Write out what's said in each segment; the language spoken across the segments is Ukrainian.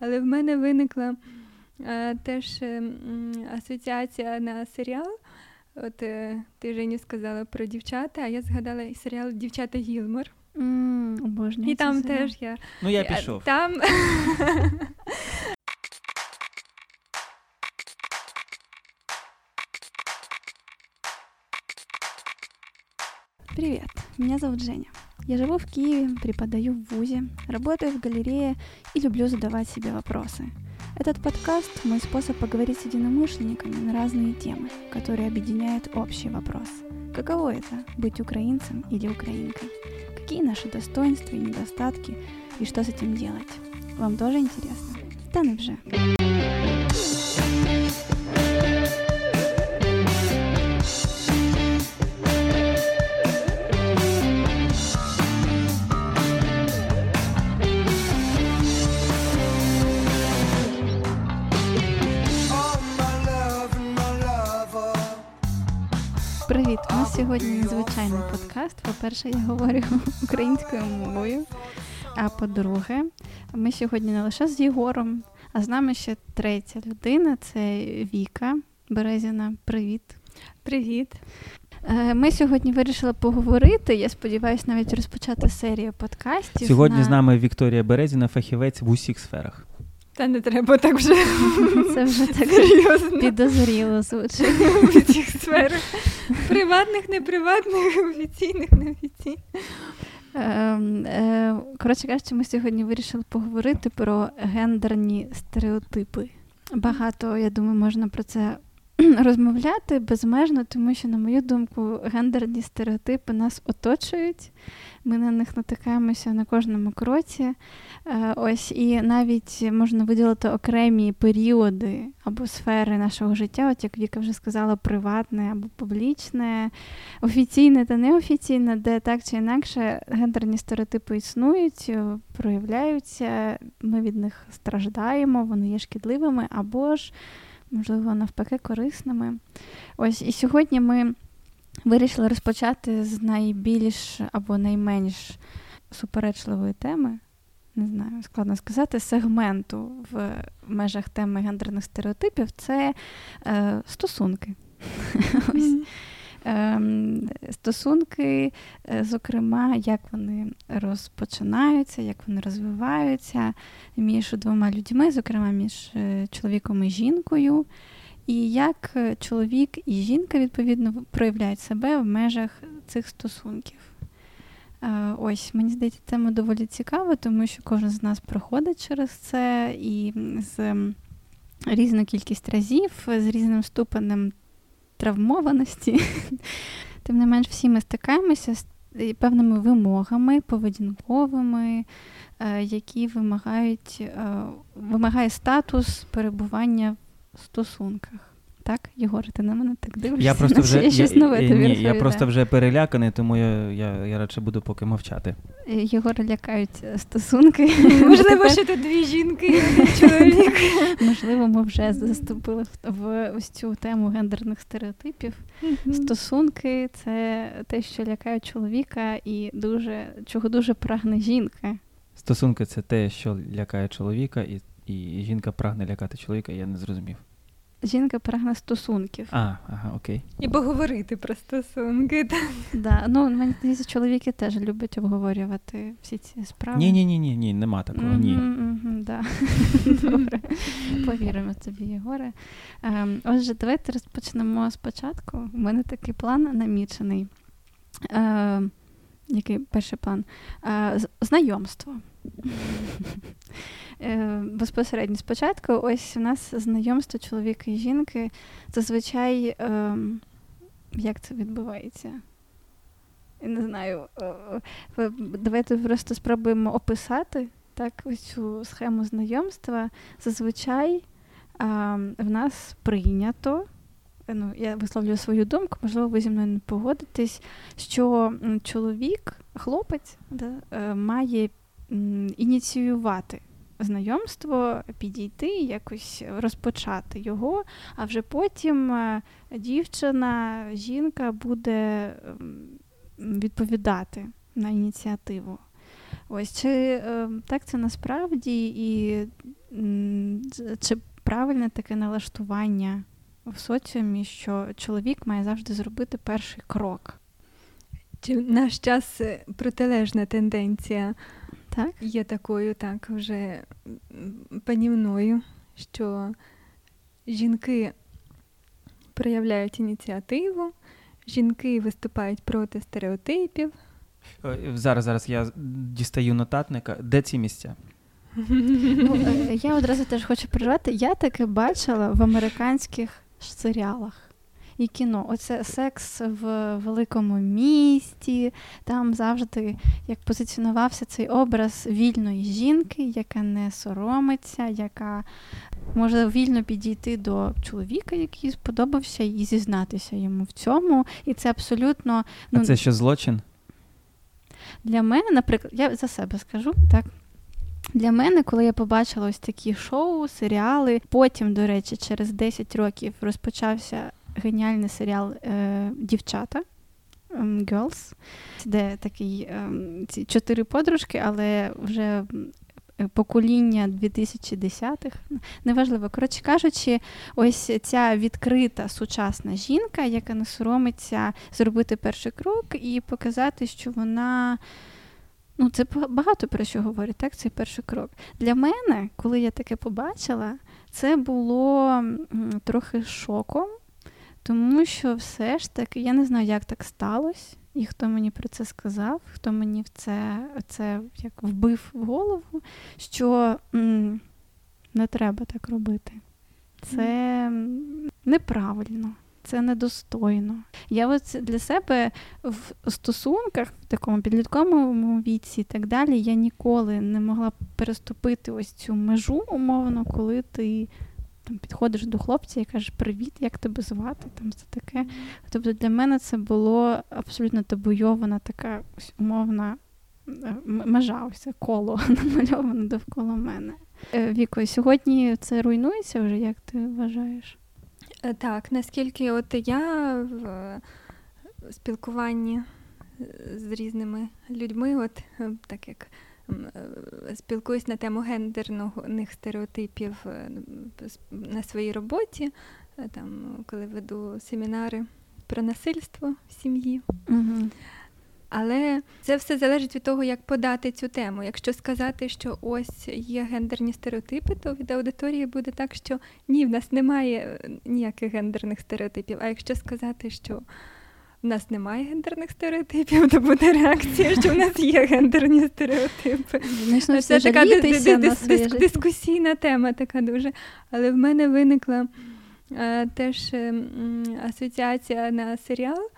Але в мене виникла е, теж е, асоціація на серіал. От е, ти Женю сказала про дівчата, а я згадала серіал Дівчата Гілмор. Mm, І там теж я. Ну, я пішов. Там Привет, меня зовут Женя. Я живу в Киеве, преподаю в ВУЗе, работаю в галерее и люблю задавать себе вопросы. Этот подкаст – мой способ поговорить с единомышленниками на разные темы, которые объединяют общий вопрос. Каково это – быть украинцем или украинкой? Какие наши достоинства и недостатки, и что с этим делать? Вам тоже интересно? Да ну незвичайний подкаст. По-перше, я говорю українською мовою. А по-друге, ми сьогодні не лише з Єгором, а з нами ще третя людина це Віка Березіна. Привіт. Привіт. Е, ми сьогодні вирішили поговорити. Я сподіваюся, навіть розпочати серію подкастів. Сьогодні на... з нами Вікторія Березіна, фахівець в усіх сферах. Та не треба так вже. Це вже так серйозно. підозріло звучить. В цих сферах. Приватних, неприватних, офіційних, неофіційних. Ем, е, Коротше кажучи, ми сьогодні вирішили поговорити про гендерні стереотипи. Багато, я думаю, можна про це розмовляти безмежно, тому що, на мою думку, гендерні стереотипи нас оточують. Ми на них натикаємося на кожному кроці. Е, ось і навіть можна виділити окремі періоди або сфери нашого життя, от як Віка вже сказала, приватне або публічне, офіційне та неофіційне, де так чи інакше гендерні стереотипи існують, е, проявляються, ми від них страждаємо, вони є шкідливими або ж можливо, навпаки, корисними. Ось і сьогодні ми вирішили розпочати з найбільш або найменш суперечливої теми. Не знаю, складно сказати, сегменту в межах теми гендерних стереотипів це е, стосунки. Ось. Ем, стосунки, е, зокрема, як вони розпочинаються, як вони розвиваються між двома людьми, зокрема між е, чоловіком і жінкою, і як е, чоловік і жінка відповідно проявляють себе в межах цих стосунків. Ось, мені здається, тема доволі цікава, тому що кожен з нас проходить через це і з різну кількість разів, з різним ступенем травмованості. Тим не менш, всі ми стикаємося з певними вимогами поведінковими, е, які вимагають, е, вимагає статус перебування в стосунках. Так, Єгор, ти на мене так дивишся? Я просто вже я, щось нове я, тобі ні, я просто вже переляканий, тому я я, я радше буду поки мовчати. Єгора лякають стосунки. Можливо, що тут дві жінки і один чоловік. Можливо, ми вже заступили в ось цю тему гендерних стереотипів. Стосунки це те, що лякає чоловіка, і дуже чого дуже прагне жінка. Стосунки це те, що лякає чоловіка, і, і жінка прагне лякати чоловіка, я не зрозумів. Жінка прагне стосунків. А, ага, окей. І поговорити про стосунки. Да. Ну, мені здається, чоловіки теж люблять обговорювати всі ці справи. Ні, ні, ні, ні, ні, нема такого. Mm-hmm, ні. Mm-hmm, да. Добре. Повіримо тобі, Єгоре. Ем, отже, давайте розпочнемо спочатку. У мене такий план намічений. Ем, який перший план? Е, знайомство. Е, безпосередньо спочатку, ось у нас знайомство чоловіка і жінки. Зазвичай, е, як це відбувається? Не знаю. Е, давайте просто спробуємо описати так, ось цю схему знайомства. Зазвичай е, в нас прийнято. Ну, я висловлюю свою думку, можливо, ви зі мною не погодитесь, що чоловік, хлопець, да, е, має ініціювати знайомство, підійти, якось розпочати його, а вже потім е, дівчина, жінка буде відповідати на ініціативу. Ось чи е, так це насправді, і чи правильне таке налаштування в соціумі, що чоловік має завжди зробити перший крок? Чи в наш час е, протилежна тенденція так? є такою, так, вже панівною, що жінки проявляють ініціативу, жінки виступають проти стереотипів. Зараз, зараз я дістаю нотатника. Де ці місця? Ну, е, Я одразу теж хочу переживати. Я таке бачила в американських серіалах. І кіно, оце секс в великому місті. Там завжди як позиціонувався цей образ вільної жінки, яка не соромиться, яка може вільно підійти до чоловіка, який сподобався, і зізнатися йому в цьому. І це абсолютно ну, а це що злочин? Для мене, наприклад, я за себе скажу так. Для мене, коли я побачила ось такі шоу, серіали, потім, до речі, через 10 років розпочався геніальний серіал е, Дівчата ем, Girls, де такий ем, ці чотири подружки, але вже покоління 2010-х. Неважливо, коротше кажучи, ось ця відкрита сучасна жінка, яка не соромиться зробити перший крок і показати, що вона. Ну, це багато про що говорить, так? Цей перший крок. Для мене, коли я таке побачила, це було трохи шоком, тому що все ж таки, я не знаю, як так сталося, і хто мені про це сказав, хто мені в це це як вбив в голову, що м, не треба так робити. Це неправильно. Це недостойно. Я ось для себе в стосунках, в такому підлітковому віці і так далі, я ніколи не могла переступити ось цю межу умовно, коли ти там підходиш до хлопця і кажеш Привіт, як тебе звати? Там все таке. Тобто для мене це було абсолютно табуйована така ось умовна межа, ось коло намальоване довкола мене. Е, Віко, сьогодні це руйнується вже, як ти вважаєш? Е, так, наскільки от я в спілкуванні з різними людьми, от так як Е, спілкуюсь на тему гендерних стереотипів е, на своїй роботі, е, там, коли веду семінари про насильство в сім'ї. Угу. Але це все залежить від того, як подати цю тему. Якщо сказати, що ось є гендерні стереотипи, то від аудиторії буде так, що ні, в нас немає ніяких гендерних стереотипів. А якщо сказати, що в нас немає гендерних стереотипів, то буде реакція, що в нас є гендерні стереотипи. Звісно, Це така дискусійна тема, така дуже. Але в мене виникла е, теж е, асоціація на серіал.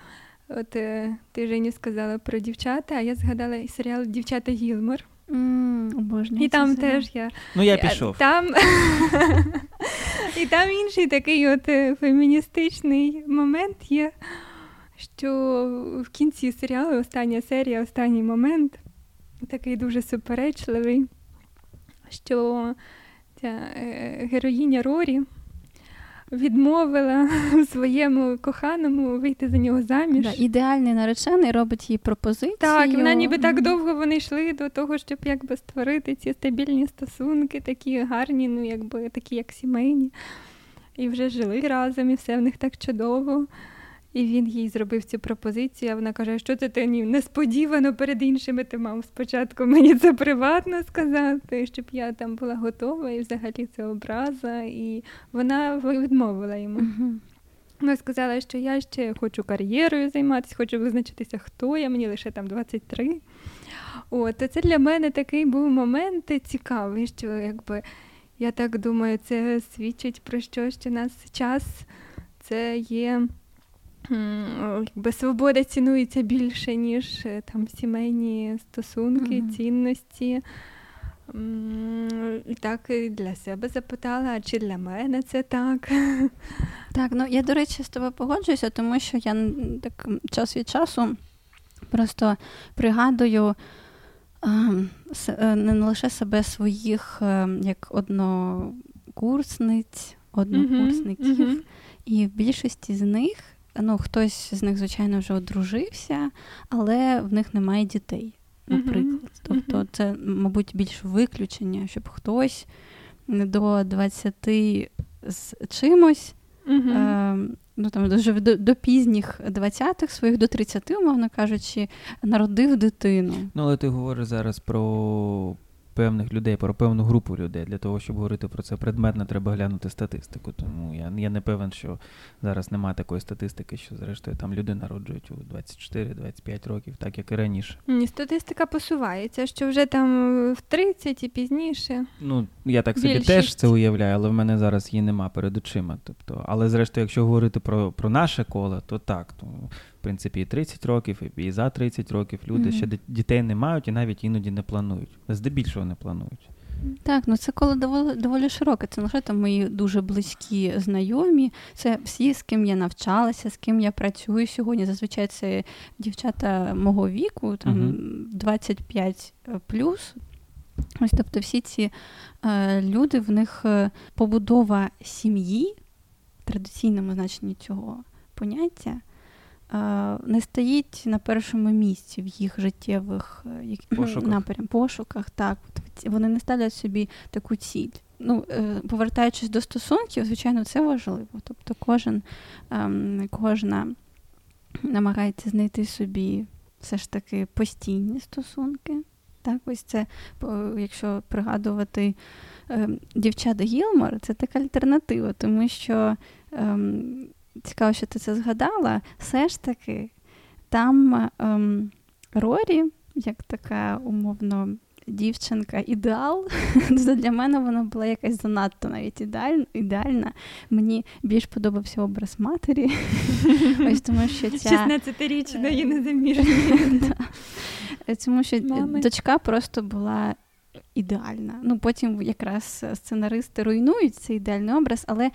От е, ти Женю сказала про дівчата, а я згадала серіал Дівчата Гілмор. Mm, і там теж я. Ну, я пішов. Там... І там інший такий от феміністичний момент є що в кінці серіалу остання серія, останній момент такий дуже суперечливий, що ця е, героїня Рорі відмовила своєму коханому вийти за нього заміж. Да, Ідеальний наречений робить їй пропозицію. Так, і вона ніби так довго вони йшли до того, щоб якби створити ці стабільні стосунки, такі гарні, ну якби такі, як сімейні. І вже жили разом, і все в них так чудово. І він їй зробив цю пропозицію. а Вона каже: що це ти несподівано перед іншими ти мав спочатку мені це приватно сказати, щоб я там була готова, і взагалі це образа. І вона відмовила йому. Вона сказала, що я ще хочу кар'єрою займатися, хочу визначитися, хто я, мені лише там 23. От, Це для мене такий був момент цікавий, що якби я так думаю, це свідчить про що, що нас час це є якби свобода цінується більше, ніж е, там сімейні стосунки, mm-hmm. цінності. І так і для себе запитала, а чи для мене це так? Так, ну я, до речі, з тобою погоджуюся, тому що я так час від часу просто пригадую е, не лише себе своїх е, як однокурсниць, однокурсників, mm-hmm. і в більшості з них ну, хтось з них, звичайно, вже одружився, але в них немає дітей, наприклад. Mm-hmm. Тобто, це, мабуть, більш виключення, щоб хтось до 20 з чимось. Е, ну там дуже до, до пізніх 20-х своїх, до 30, умовно кажучи, народив дитину. Ну, але ти говориш зараз про певних людей, про певну групу людей. Для того, щоб говорити про це предметно, треба глянути статистику. Тому я я не певен, що зараз немає такої статистики, що зрештою там люди народжують у 24-25 років, так як і раніше. Ні, статистика посувається, що вже там в 30 і пізніше. Ну, я так собі Більшість. теж це уявляю, але в мене зараз її нема перед очима. Тобто, але зрештою, якщо говорити про про наше коло, то так. То, принципі, і 30 років, і за 30 років люди mm-hmm. ще дітей не мають і навіть іноді не планують. Здебільшого не планують. Так, ну це коло доволі доволі широке. Це не лише там мої дуже близькі знайомі. Це всі, з ким я навчалася, з ким я працюю сьогодні. Зазвичай це дівчата мого віку, там uh-huh. 25 плюс. Ось тобто, всі ці е, люди, в них е, побудова сім'ї, в традиційному значенні цього поняття не стоїть на першому місці в їх життєвих е, пошуках. напрям, пошуках. Так, вони не ставлять собі таку ціль. Ну, е, повертаючись до стосунків, звичайно, це важливо. Тобто, кожен ем, кожна намагається знайти собі все ж таки постійні стосунки. Так, ось це, якщо пригадувати ем, дівчат Гілмор, це така альтернатива, тому що ем, цікаво, що ти це згадала, все ж таки там ем, Рорі, як така умовно дівчинка, ідеал, для мене вона була якась занадто навіть ідеальна. Мені більш подобався образ матері. Ось тому що ця... 16-річної незаміжної. Тому що дочка просто була ідеальна. Ну, Потім якраз сценаристи руйнують цей ідеальний образ, але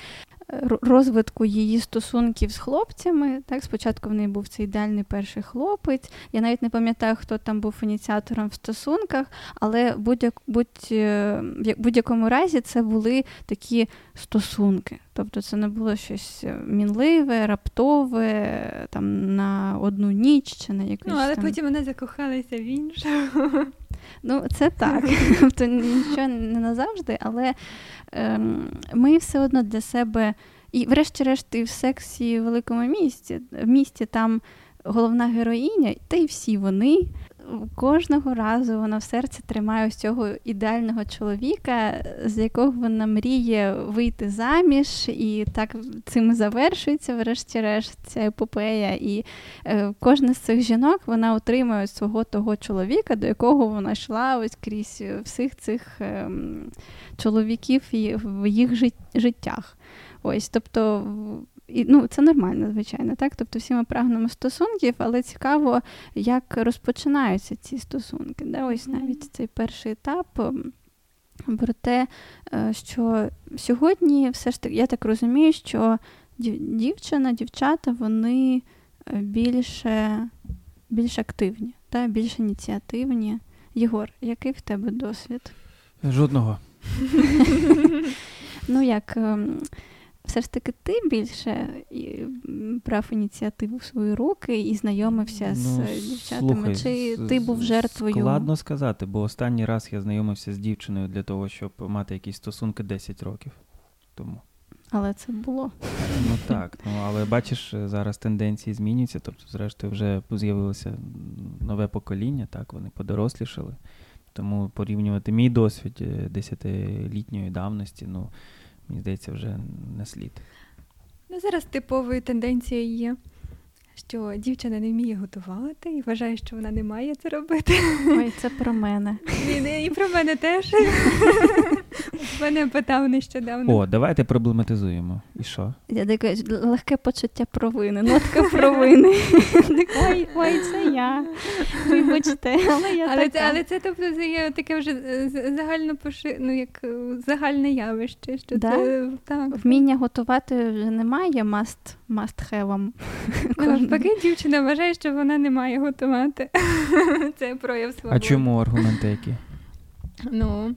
розвитку її стосунків з хлопцями. Так, Спочатку в неї був цей ідеальний перший хлопець. Я навіть не пам'ятаю, хто там був ініціатором в стосунках, але будь-як, будь, е, в будь-якому разі це були такі стосунки. Тобто це не було щось мінливе, раптове, там на одну ніч чи на якусь. Ну, але там... потім вона закохалася в іншого. Ну, це так. Тобто нічого не назавжди, але ем, ми все одно для себе. І, врешті-решт, і в сексі в великому місті, в місті там головна героїня, та й всі вони кожного разу вона в серці тримає ось цього ідеального чоловіка, з якого вона мріє вийти заміж, і так цим завершується, врешті-решт, ця епопея. І е, кожна з цих жінок вона отримує свого того чоловіка, до якого вона йшла ось крізь всіх цих е, чоловіків в їх життях. Ось, тобто і, ну, Це нормально, звичайно. так? Тобто всі ми прагнемо стосунків, але цікаво, як розпочинаються ці стосунки. Да? Ось навіть цей перший етап. Про те, е, що сьогодні все ж таки, я так розумію, що дівчина, дівчата, вони е, більше більш активні, та, більш ініціативні. Єгор, який в тебе досвід? Жодного. Ну, як ем, все ж таки ти більше брав ініціативу в свої руки і знайомився ну, з дівчатами? Слухай, Чи ти був жертвою? Складно сказати, бо останній раз я знайомився з дівчиною для того, щоб мати якісь стосунки 10 років тому. Але це було. Ну так, ну але бачиш, зараз тенденції змінюються, тобто, зрештою, вже з'явилося нове покоління, так, вони подорослішали. Тому порівнювати мій досвід е, десятилітньої давності, ну мені здається, вже не слід. Ну, Зараз типовою тенденцією є, що дівчина не вміє готувати і вважає, що вона не має це робити. Ой, це про мене. І, і про мене теж. Мене питав нещодавно. О, давайте проблематизуємо. І що? Я таке легке почуття провини, нотка провини. Ой, ой, це я. Вибачте, але я але така. це, але це тобто є таке вже е, загально поши... ну, як е, загальне явище. Що да? це, так. Вміння готувати вже немає must, must have. Ну, дівчина вважає, що вона не має готувати. Це прояв свободи. А чому аргументи які? Ну,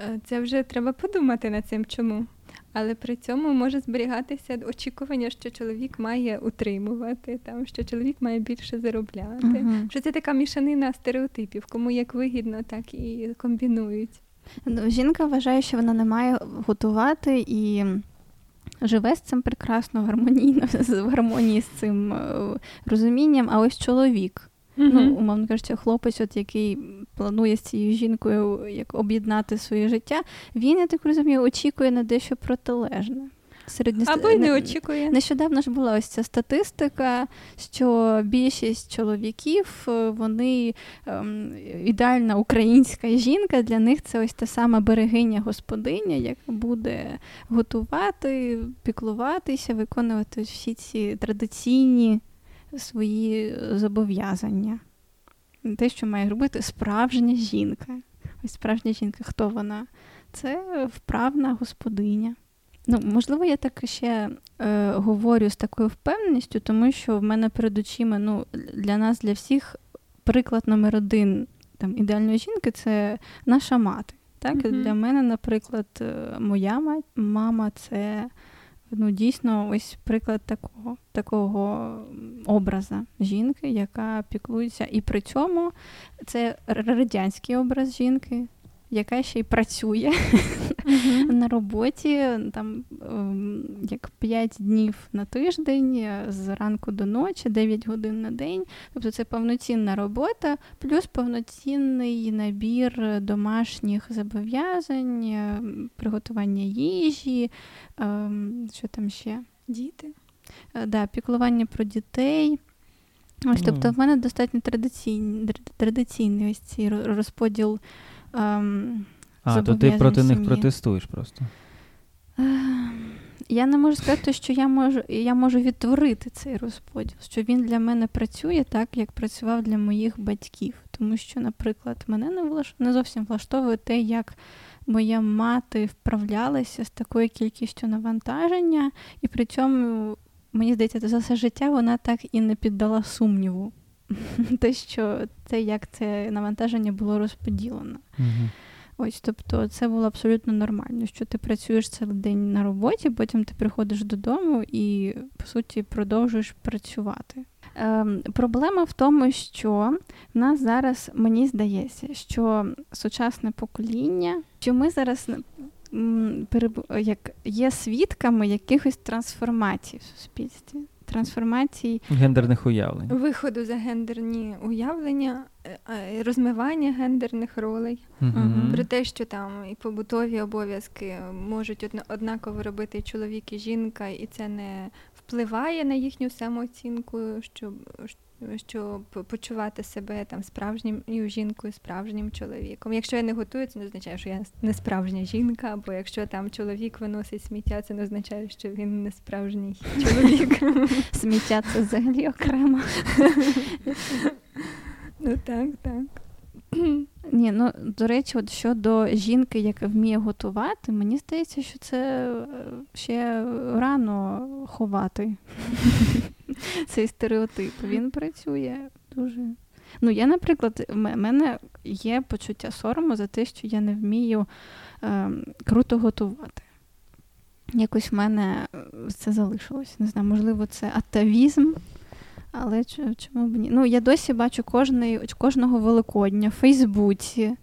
Е, це вже треба подумати над цим, чому. Але при цьому може зберігатися очікування, що чоловік має утримувати, там, що чоловік має більше заробляти. Uh-huh. Що це така мішанина стереотипів, кому як вигідно, так і комбінують. Ну, Жінка вважає, що вона не має готувати і живе з цим прекрасно, гармонійно, в гармонії з цим е, розумінням, а ось чоловік. Mm-hmm. Ну, умовно кажучи, хлопець, от який планує з цією жінкою як об'єднати своє життя, він, я так розумію, очікує на дещо протилежне. Середньо... Або й не очікує. Нещодавно ж була ось ця статистика, що більшість чоловіків, е, вони ем, ідеальна українська жінка, для них це ось та сама берегиня господиня, яка буде готувати, піклуватися, виконувати всі ці традиційні свої зобов'язання. Те, що має робити справжня жінка. Ось справжня жінка, хто вона? Це вправна господиня. Ну, можливо, я так ще е, говорю з такою впевненістю, тому що в мене перед очима ну, для нас, для всіх, приклад номер один там, ідеальної жінки це наша мати. Так? Mm-hmm. Для мене, наприклад, е, моя мама це ну, дійсно ось приклад такого такого образа жінки, яка піклується. І при цьому це радянський образ жінки, яка ще й працює mm-hmm. на роботі там ем, як 5 днів на тиждень, е, з ранку до ночі, 9 годин на день. Тобто це повноцінна робота, плюс повноцінний набір домашніх зобов'язань, е, приготування їжі, ем, що там ще? Діти. Е, да, Піклування про дітей. Ось, Тобто в мене достатньо традиційний традиційний ось цей розподіл ем, А, то ти проти них протестуєш просто. Ем, я не можу сказати, що я можу я можу відтворити цей розподіл, що він для мене працює так, як працював для моїх батьків. Тому що, наприклад, мене не влаш... не зовсім влаштовує те, як моя мати вправлялася з такою кількістю навантаження, і при цьому, мені здається, за все життя вона так і не піддала сумніву те, що це як це навантаження було розподілено. Угу. Ось, тобто, це було абсолютно нормально, що ти працюєш цілий день на роботі, потім ти приходиш додому і, по суті, продовжуєш працювати. Ем, Проблема в тому, що в нас зараз, мені здається, що сучасне покоління, що ми зараз як є свідками якихось трансформацій в суспільстві трансформації гендерних уявлень, виходу за гендерні уявлення, розмивання гендерних ролей, uh про те, що там і побутові обов'язки можуть однаково робити чоловік і жінка, і це не впливає на їхню самооцінку, щоб щоб почувати себе там справжньою жінкою, справжнім чоловіком. Якщо я не готую, це не означає, що я не справжня жінка, або якщо там чоловік виносить сміття, це не означає, що він не справжній чоловік. Сміття це взагалі окремо. Ну так, так. Ні, ну до речі, от щодо жінки, яка вміє готувати, мені здається, що це е, ще рано ховати цей стереотип. Він працює дуже. Ну, я, наприклад, в мене є почуття сорому за те, що я не вмію е, круто готувати. Якось в мене е, це залишилось. Не знаю, можливо, це атавізм. Але чому б ні? Ну, я досі бачу кожний, кожного Великодня в Фейсбуці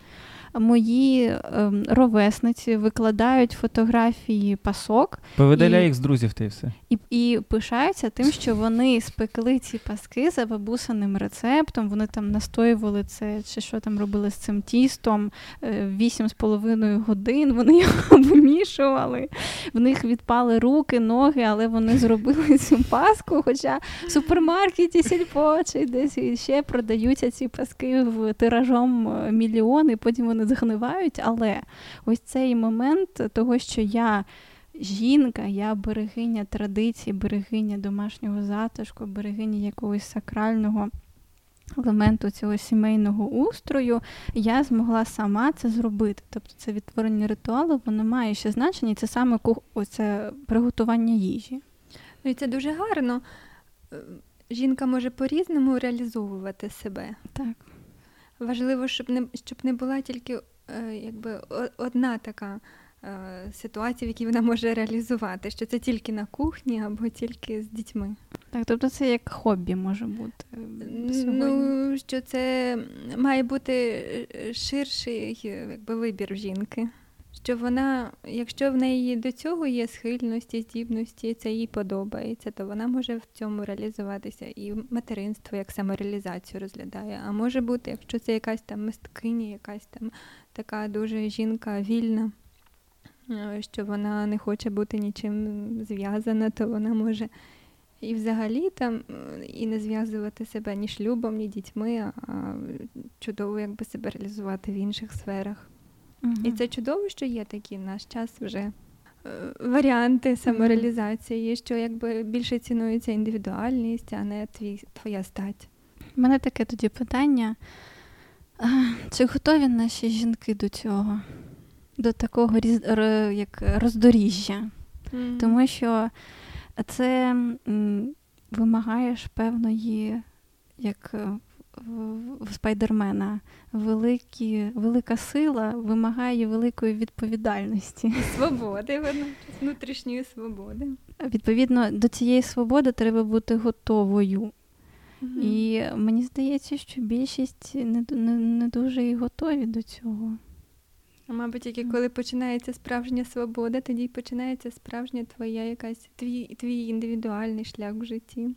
мої ем, ровесниці викладають фотографії пасок. Повидаляй і, їх з друзів ти все. І і пишаються тим, що вони спекли ці паски за бабусиним рецептом. Вони там настоювали це, чи що там робили з цим тістом е, вісім з половиною годин. Вони його вимішували. В них відпали руки, ноги, але вони зробили цю паску. Хоча в супермаркеті сільпо чи десь ще продаються ці паски в тиражом е, мільйони. Потім вони загнивають, але ось цей момент того, що я жінка, я берегиня традицій, берегиня домашнього затишку, берегиня якогось сакрального. Елементу цього сімейного устрою я змогла сама це зробити. Тобто це відтворення ритуалу, воно має ще значення, і це саме оце приготування їжі. Ну і це дуже гарно. Е, жінка може по-різному реалізовувати себе. Так. Важливо, щоб не щоб не була тільки е, якби одна така е, ситуація, в якій вона може реалізувати, що це тільки на кухні або тільки з дітьми. Так, тобто це як хобі може бути. сьогодні. Ну, що це має бути е, ширший якби, вибір жінки. Що вона, якщо в неї до цього є схильності, здібності, це їй подобається, то вона може в цьому реалізуватися. І материнство як самореалізацію розглядає. А може бути, якщо це якась там мисткиня, якась там така дуже жінка вільна, е, що вона не хоче бути нічим зв'язана, то вона може і взагалі там і не зв'язувати себе ні шлюбом, ні дітьми, а чудово якби себе реалізувати в інших сферах. Угу. І це чудово, що є такі в наш час вже е, варіанти самореалізації, що якби більше цінується індивідуальність, а не твій, твоя стать. У мене таке тоді питання. Чи готові наші жінки до цього, до такого як роздоріжжя? Mm. Тому що це вимагаєш певної, як е, в Спайдермена, великі, велика сила вимагає великої відповідальності. Свободи, внутрішньої свободи. Відповідно, до цієї свободи треба бути готовою. Угу. І мені здається, що більшість не, не, не дуже і готові до цього. А мабуть, тільки коли починається справжня свобода, тоді починається справжня твоя якась твій твій індивідуальний шлях в житті,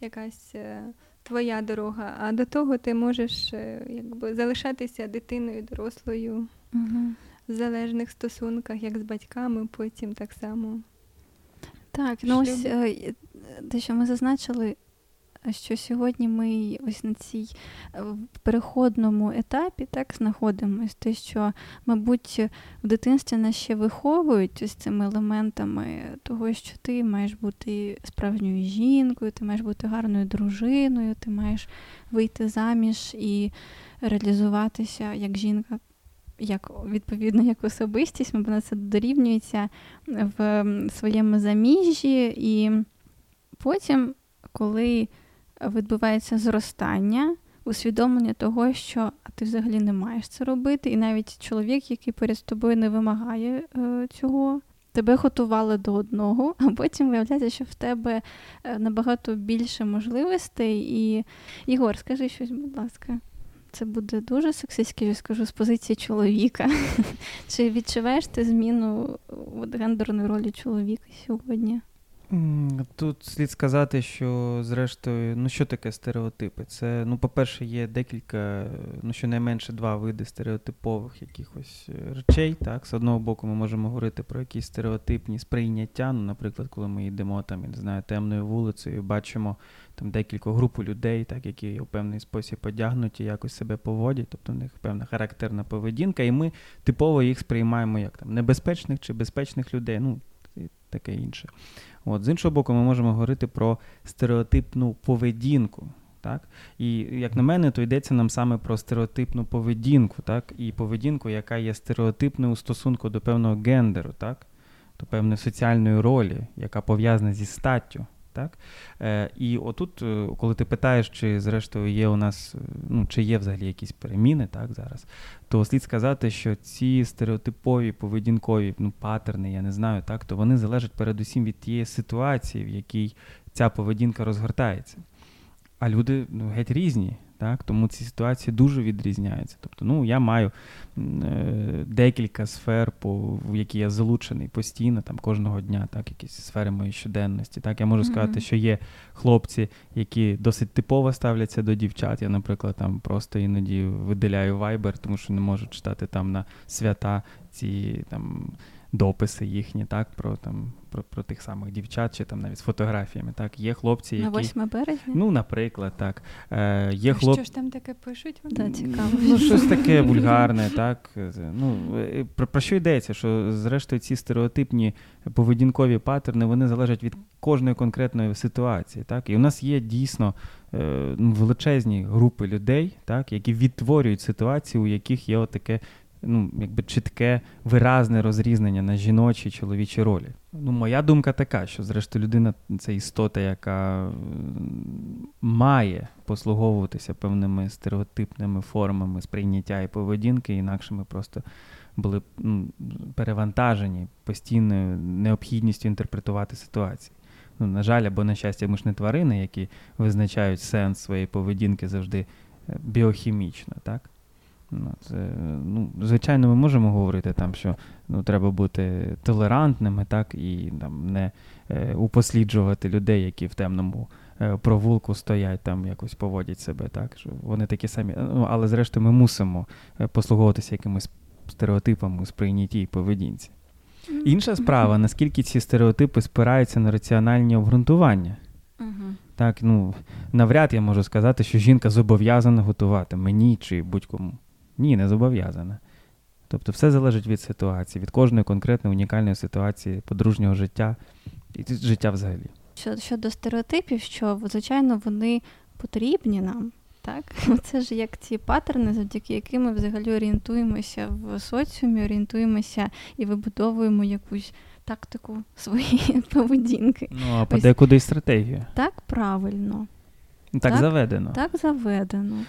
якась е, твоя дорога. А до того ти можеш е, якби залишатися дитиною дорослою угу. в залежних стосунках, як з батьками, потім так само. Так, ну ось е, те, що ми зазначили, що сьогодні ми ось на цій е, переходному етапі так знаходимося, те, що, мабуть, в дитинстві нас ще виховують ось цими елементами того, що ти маєш бути справжньою жінкою, ти маєш бути гарною дружиною, ти маєш вийти заміж і реалізуватися як жінка. Як відповідно як особистість, бо це дорівнюється в своєму заміжжі, і потім, коли відбувається зростання, усвідомлення того, що ти взагалі не маєш це робити, і навіть чоловік, який перед тобою не вимагає е, цього. Тебе готували до одного, а потім виявляється, що в тебе е, набагато більше можливостей. І Ігор, скажи щось, будь ласка, це буде дуже сексистське, я скажу з позиції чоловіка. Чи відчуваєш ти зміну гендерної ролі чоловіка сьогодні? Тут слід сказати, що зрештою, ну що таке стереотипи? Це, ну, по-перше, є декілька, ну щонайменше два види стереотипових якихось е, речей. Так? З одного боку, ми можемо говорити про якісь стереотипні сприйняття. Ну, наприклад, коли ми йдемо там, я не знаю, темною вулицею, бачимо там декілька груп людей, так, які у певний спосіб одягнуті, якось себе поводять, тобто в них певна характерна поведінка, і ми типово їх сприймаємо як там небезпечних чи безпечних людей. ну, і таке інше. От, З іншого боку, ми можемо говорити про стереотипну поведінку. Так? І, як на мене, то йдеться нам саме про стереотипну поведінку, так? і поведінку, яка є стереотипною у стосунку до певного гендеру, так? до певної соціальної ролі, яка пов'язана зі статтю. Так? Е, І отут, е, коли ти питаєш, чи зрештою є у нас, е, ну, чи є взагалі якісь переміни так, зараз, то слід сказати, що ці стереотипові поведінкові ну, патерни, я не знаю, так, то вони залежать передусім від тієї ситуації, в якій ця поведінка розгортається. А люди ну, геть різні. Так? Тому ці ситуації дуже відрізняються. Тобто, ну, я маю е, декілька сфер, по, в які я залучений постійно, там кожного дня, так, якісь сфери моєї щоденності. Так, Я можу mm-hmm. сказати, що є хлопці, які досить типово ставляться до дівчат. Я, наприклад, там просто іноді виділяю вайбер, тому що не можу читати там на свята ці там дописи їхні, так, про там про про тих самих дівчат, чи там навіть з фотографіями. Так, Є хлопці, які... На 8 березня? Ну, наприклад, так. Е, є хлоп... Що ж там таке пишуть? Да, цікаво. Ну, щось таке вульгарне, так. Ну, е, Про, про що йдеться? Що, зрештою, ці стереотипні поведінкові паттерни вони залежать від кожної конкретної ситуації. Так? І у нас є дійсно е, ну, величезні групи людей, так, які відтворюють ситуації, у яких є отаке ну, якби чітке, виразне розрізнення на жіночі чоловічі ролі. Ну, Моя думка така, що, зрештою, людина це істота, яка має послуговуватися певними стереотипними формами сприйняття і поведінки, інакше ми просто були ну, перевантажені постійною необхідністю інтерпретувати ситуації. ну, на жаль, або на щастя, ми ж не тварини, які визначають сенс своєї поведінки завжди е, біохімічно, так? Ну, це, ну, Звичайно, ми можемо говорити, там, що ну, треба бути толерантними, так, і там, не е, упосліджувати людей, які в темному е, провулку стоять, там якось поводять себе. так, що Вони такі самі. Ну, Але, зрештою, ми мусимо е, послуговуватися якимись стереотипами у сприйнятті і поведінці. Інша справа, наскільки ці стереотипи спираються на раціональні обґрунтування. Так, ну, навряд я можу сказати, що жінка зобов'язана готувати мені чи будь-кому. Ні, не зобов'язана. Тобто все залежить від ситуації, від кожної конкретної унікальної ситуації подружнього життя і життя взагалі. Щодо стереотипів, що, звичайно, вони потрібні нам. Так, це ж як ці паттерни, завдяки яким ми взагалі орієнтуємося в соціумі, орієнтуємося і вибудовуємо якусь тактику своєї поведінки. Ну, а подекуди й стратегію. Так правильно. Так, так заведено. Так заведено,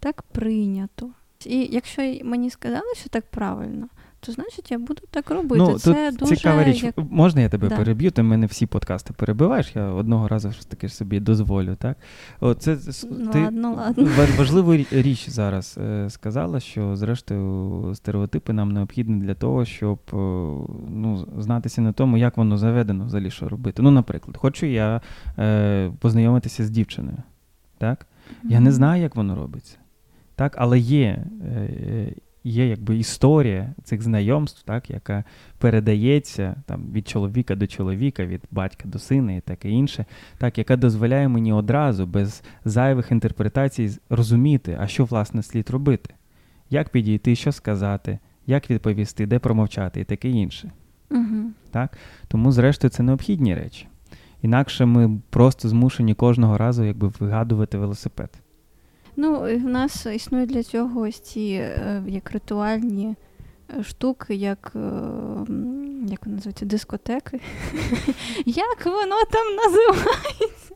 так прийнято. І якщо мені сказали, що так правильно, то значить я буду так робити. Ну, Це тут дуже цікава річ. Як... Можна я тебе да. переб'ю? Ти мене всі подкасти перебиваєш, я одного разу ж таки собі дозволю, так? О, це, ну, ти ладно, ладно. Важливу річ зараз е, сказала, що зрештою стереотипи нам необхідні для того, щоб е, ну, знатися на тому, як воно заведено взагалі, що робити. Ну, наприклад, хочу я е, познайомитися з дівчиною. так? Mm-hmm. Я не знаю, як воно робиться. Так, але є е, є якби історія цих знайомств, так, яка передається там, від чоловіка до чоловіка, від батька до сина і таке інше, так, яка дозволяє мені одразу без зайвих інтерпретацій розуміти, а що власне слід робити, як підійти, що сказати, як відповісти, де промовчати і таке інше. Угу. Так? Тому, зрештою, це необхідні речі. Інакше ми просто змушені кожного разу якби вигадувати велосипед. Ну, в нас існують для цього ось ці е, як ритуальні е, штуки, як е, як вони називаються, дискотеки. Як воно там називається?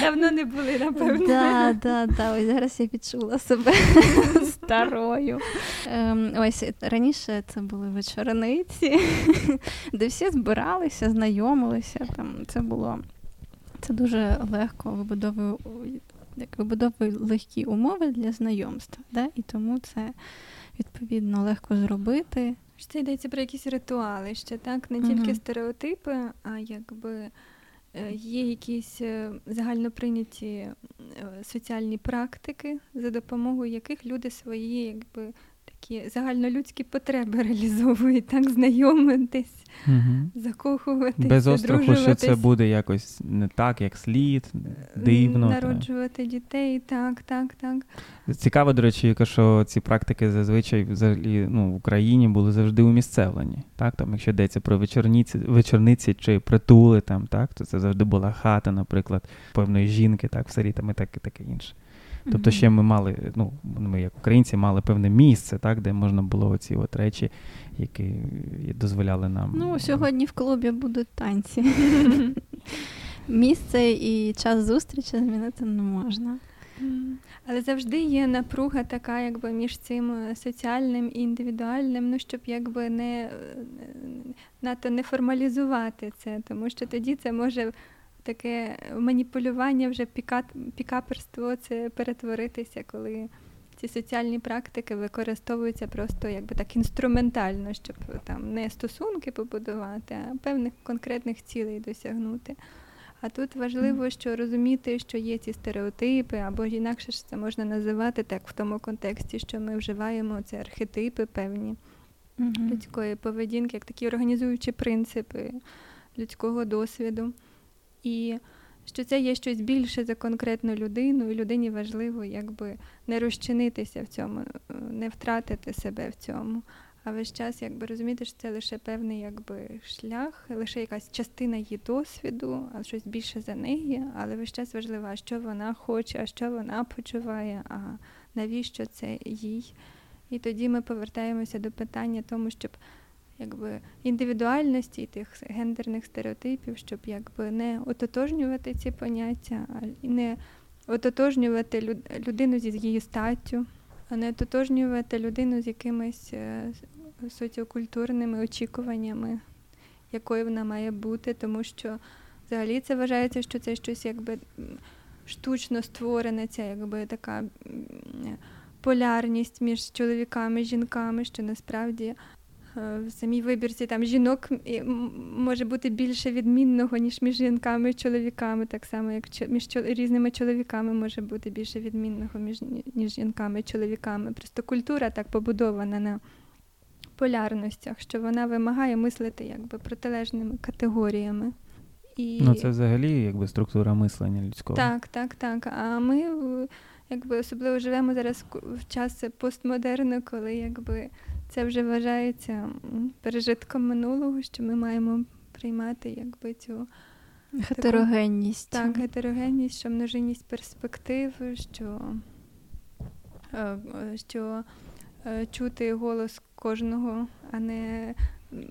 Давно не були, напевно. Так, так, так. Ось зараз я відчула себе старою. Ем, ось раніше це були вечорниці, де всі збиралися, знайомилися. Там Це було це дуже легко вибудовує вибудовує легкі умови для знайомства. Да? І тому це відповідно легко зробити. Це йдеться про якісь ритуали ще, так? Не тільки uh стереотипи, а якби є якісь загальноприйняті соціальні практики, за допомогою яких люди свої якби такі загальнолюдські потреби реалізовують, так знайомитись, угу. закохуватись, без остраху, що це буде якось не так, як слід, дивно. Народжувати та. дітей, так, так, так. Цікаво, до речі, що ці практики зазвичай взагалі ну, в Україні були завжди умісцевлені. Так, там, якщо йдеться про вечорниці, вечорниці чи притули, там, так, то це завжди була хата, наприклад, певної жінки, так, в селі там і так, і таке інше. Тобто ще ми мали, ну, ми як українці мали певне місце, так, де можна було оці от речі, які дозволяли нам. Ну, сьогодні в клубі будуть танці. Місце і час зустрічі змінити не можна. Але завжди є напруга така, якби між цим соціальним і індивідуальним, ну щоб якби не надто не формалізувати це, тому що тоді це може таке маніпулювання, вже піка, пікаперство це перетворитися, коли ці соціальні практики використовуються просто якби так інструментально, щоб там не стосунки побудувати, а певних конкретних цілей досягнути. А тут важливо, що розуміти, що є ці стереотипи, або інакше ж це можна називати так в тому контексті, що ми вживаємо це архетипи певні людської поведінки, як такі організуючі принципи людського досвіду. І що це є щось більше за конкретну людину, і людині важливо якби не розчинитися в цьому, не втратити себе в цьому. А весь час якби розуміти, що це лише певний якби шлях, лише якась частина її досвіду, а щось більше за неї, але весь час важливо, а що вона хоче, а що вона почуває, а навіщо це їй. І тоді ми повертаємося до питання тому, щоб якби індивідуальності тих гендерних стереотипів, щоб якби не ототожнювати ці поняття, а не ототожнювати людину зі її статтю, а не ототожнювати людину з якимись е, соціокультурними очікуваннями, якою вона має бути, тому що взагалі це вважається, що це щось якби штучно створене, ця якби така полярність між чоловіками і жінками, що насправді в самій вибірці там жінок може бути більше відмінного, ніж між жінками і чоловіками, так само, як між різними чоловіками може бути більше відмінного, між, ніж жінками і чоловіками. Просто культура так побудована на полярностях, що вона вимагає мислити якби протилежними категоріями. І... Ну, це взагалі якби структура мислення людського. Так, так, так. А ми якби особливо живемо зараз в час постмодерну, коли якби це вже вважається пережитком минулого, що ми маємо приймати якби цю гетерогенність. Таку, так, гетерогенність, що множинність перспектив, що, е, що е, чути голос кожного, а не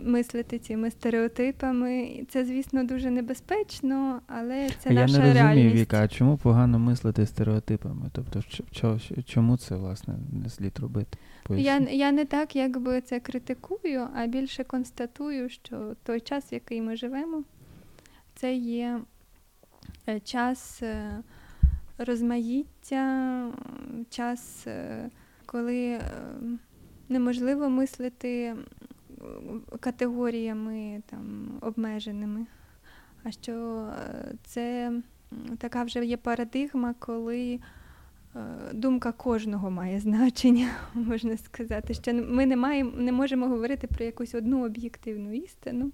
мислити цими стереотипами. Це, звісно, дуже небезпечно, але це Я наша не розумію, реальність. Віка, а чому погано мислити стереотипами? Тобто, чому це власне не слід робити? Я я не так, якби це критикую, а більше констатую, що той час, в який ми живемо, це є е, час е, розмаїття, час, е, коли неможливо мислити категоріями там, обмеженими. А що це така вже є парадигма, коли думка кожного має значення, можна сказати. Що ми не маємо, не можемо говорити про якусь одну об'єктивну істину,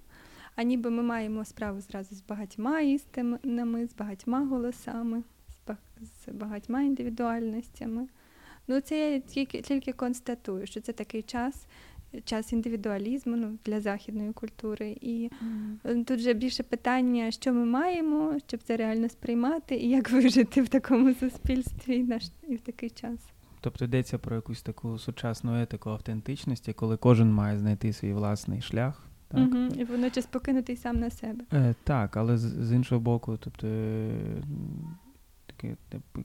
а ніби ми маємо справу зразу з багатьма істинами, з багатьма голосами, з багатьма індивідуальностями. Ну, це я тільки тільки констатую, що це такий час, час індивідуалізму ну, для західної культури. І mm. тут вже більше питання, що ми маємо, щоб це реально сприймати, і як вижити в такому суспільстві наш і в такий час. Тобто йдеться про якусь таку сучасну етику автентичності, коли кожен має знайти свій власний шлях. Так? Угу, І водночас покинутий сам на себе. Е, Так, але з, з іншого боку, тобто таки,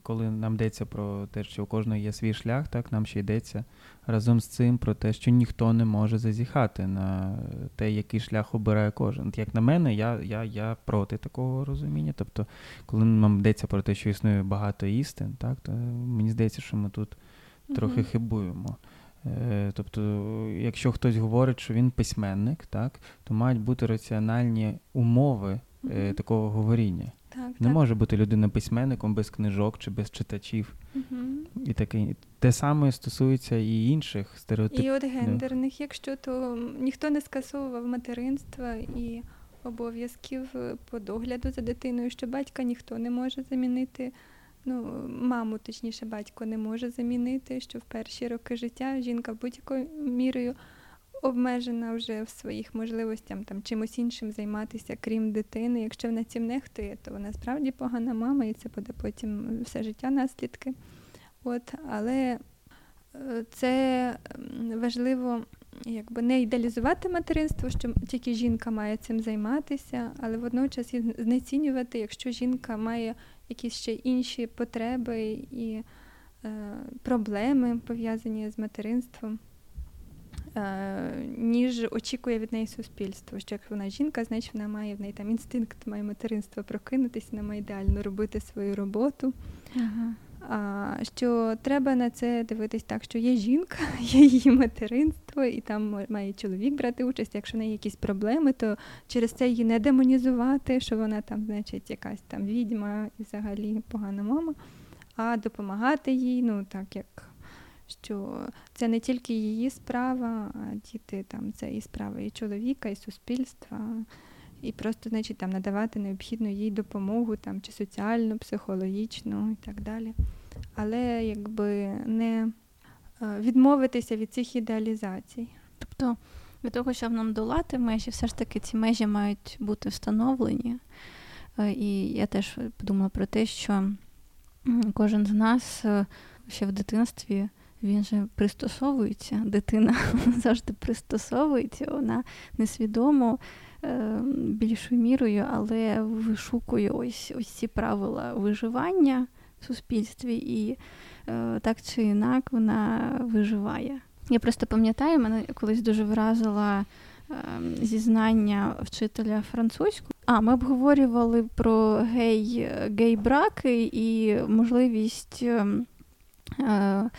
коли нам йдеться про те, що у кожного є свій шлях, так нам ще йдеться разом з цим про те, що ніхто не може зазіхати на те, який шлях обирає кожен. Як на мене, я я, я проти такого розуміння. Тобто, коли нам йдеться про те, що існує багато істин, так, то мені здається, що ми тут трохи uh хибуємо. Е, тобто, якщо хтось говорить, що він письменник, так, то мають бути раціональні умови uh такого говоріння. Так, Не так. може бути людина письменником без книжок чи без читачів. Угу. І таке. Те саме стосується і інших стереотипів. І от гендерних, якщо то ніхто не скасовував материнства і обов'язків е, по догляду за дитиною, що батька ніхто не може замінити. Ну, маму, точніше, батько не може замінити, що в перші роки життя жінка будь-якою мірою обмежена вже в своїх можливостях там чимось іншим займатися, крім дитини. Якщо вона цим нехтує, то вона справді погана мама, і це буде потім все життя наслідки. От, Але е, це важливо якби не ідеалізувати материнство, що тільки жінка має цим займатися, але водночас і знецінювати, якщо жінка має якісь ще інші потреби і е, проблеми пов'язані з материнством. Е, ніж очікує від неї суспільство. Що як вона жінка, значить вона має в неї там інстинкт, має материнство прокинутися, вона має ідеально робити свою роботу. Ага. А, Що треба на це дивитись так, що є жінка, є її материнство, і там має чоловік брати участь. Якщо в неї якісь проблеми, то через це її не демонізувати, що вона там, значить, якась там відьма і взагалі погана мама, а допомагати їй, ну так як що це не тільки її справа, а діти там це і справа і чоловіка, і суспільства, і просто, значить, там надавати необхідну їй допомогу, там чи соціальну, психологічну і так далі. Але якби не е, відмовитися від цих ідеалізацій. Тобто від того, щоб нам долати межі, все ж таки ці межі мають бути встановлені. Е, і я теж подумала про те, що кожен з нас е, ще в дитинстві він же пристосовується, дитина завжди пристосовується, вона несвідомо е, більшою мірою, але вишукує ось ось ці правила виживання в суспільстві, і е, так чи інак вона виживає. Я просто пам'ятаю, мене колись дуже вразила е, зізнання вчителя французького. А, ми обговорювали про гей, гей-браки і можливість е, е,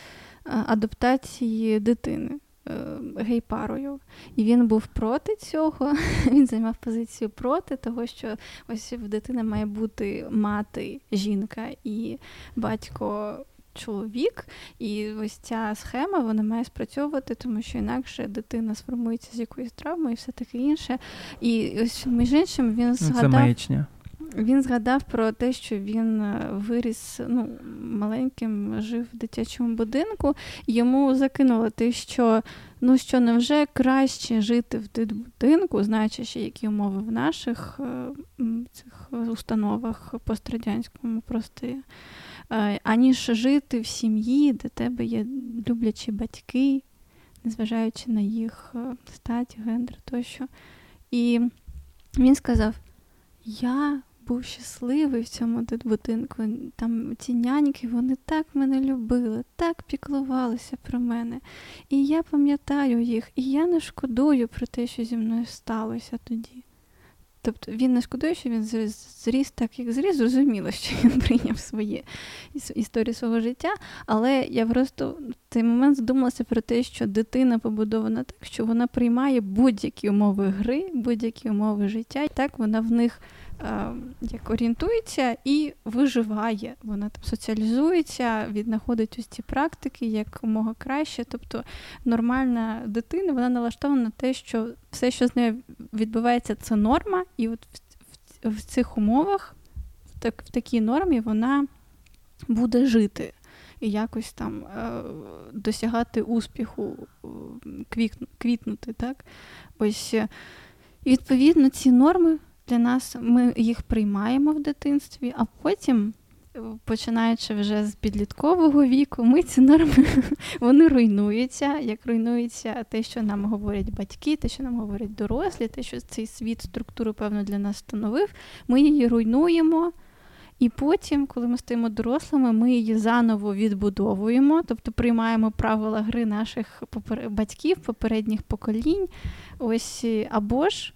адаптації дитини е, гей-парою. І він був проти цього. Він займав позицію проти того, що ось в дитини має бути мати, жінка і батько чоловік, і ось ця схема вона має спрацьовувати, тому що інакше дитина сформується з якоюсь травмою і все таке інше. І ось між іншим він згадав. Це маячня. Він згадав про те, що він е, виріс ну, маленьким, жив в дитячому будинку, йому закинуло те, що ну що невже краще жити в дитбудинку, знаючи, ще які умови в наших е, цих установах пострадянському просторі, Е, аніж жити в сім'ї, де тебе є люблячі батьки, незважаючи на їх стать, гендер тощо. І він сказав: Я був щасливий в цьому будинку. Там ці няньки, вони так мене любили, так піклувалися про мене. І я пам'ятаю їх, і я не шкодую про те, що зі мною сталося тоді. Тобто він не шкодує, що він зріс так, як зріс, зрозуміло, що він прийняв своє історію свого життя. Але я просто в цей момент задумалася про те, що дитина побудована так, що вона приймає будь-які умови гри, будь-які умови життя, і так вона в них як орієнтується і виживає. Вона там соціалізується, віднаходить ось ці практики якомога краще. Тобто нормальна дитина вона налаштована на те, що все, що з нею відбувається, це норма, і от в, в, в цих умовах, в, так, в такій нормі, вона буде жити. І якось там е, досягати успіху, квітнути. так? Ось, І відповідно ці норми для нас ми їх приймаємо в дитинстві, а потім, починаючи вже з підліткового віку, ми ці норми вони руйнуються, як руйнується те, що нам говорять батьки, те, що нам говорять дорослі, те, що цей світ структуру, певно, для нас становив, ми її руйнуємо. І потім, коли ми стаємо дорослими, ми її заново відбудовуємо, тобто приймаємо правила гри наших батьків, попередніх поколінь. Ось або ж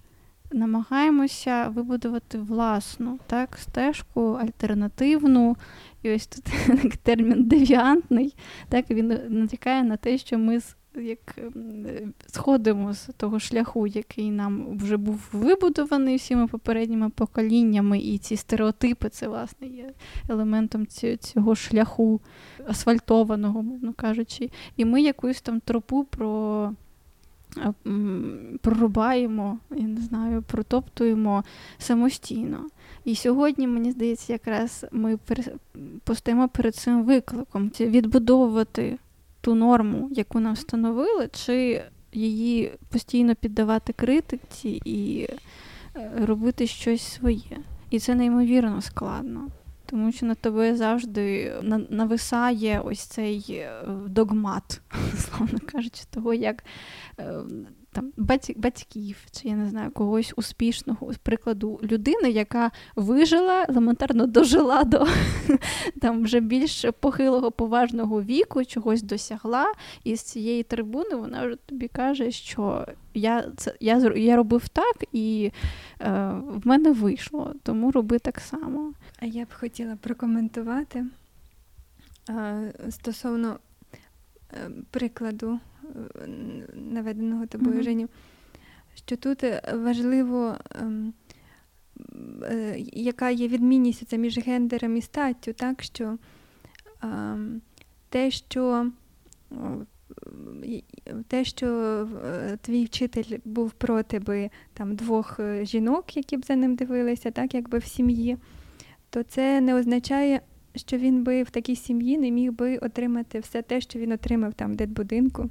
намагаємося вибудувати власну так, стежку, альтернативну. І ось тут термін девіантний, так він натякає на те, що ми як сходимо з того шляху, який нам вже був вибудований всіма попередніми поколіннями, і ці стереотипи, це власне є елементом цього шляху асфальтованого, мовно кажучи. І ми якусь там тропу про прорубаємо, я не знаю, протоптуємо самостійно. І сьогодні, мені здається, якраз ми постаємо перед цим викликом відбудовувати ту норму, яку нам встановили, чи її постійно піддавати критиці і е, робити щось своє. І це неймовірно складно тому що на тобою завжди нависає ось цей е, догмат, словно кажучи, того, як е, там батьків, чи я не знаю, когось успішного з прикладу людини, яка вижила, елементарно дожила до там вже більш похилого поважного віку, чогось досягла, і з цієї трибуни вона вже тобі каже, що я це я, я робив так, і е, в мене вийшло, тому роби так само. А я б хотіла прокоментувати е, стосовно е, прикладу наведеного тобою mm-hmm. Женю, що тут важливо, ем, е, яка є відмінність це між гендером і статтю, так що ем, те, що те, що е, твій вчитель був проти би там двох е, жінок, які б за ним дивилися, так якби в сім'ї, то це не означає, що він би в такій сім'ї не міг би отримати все те, що він отримав там в дитбудинку.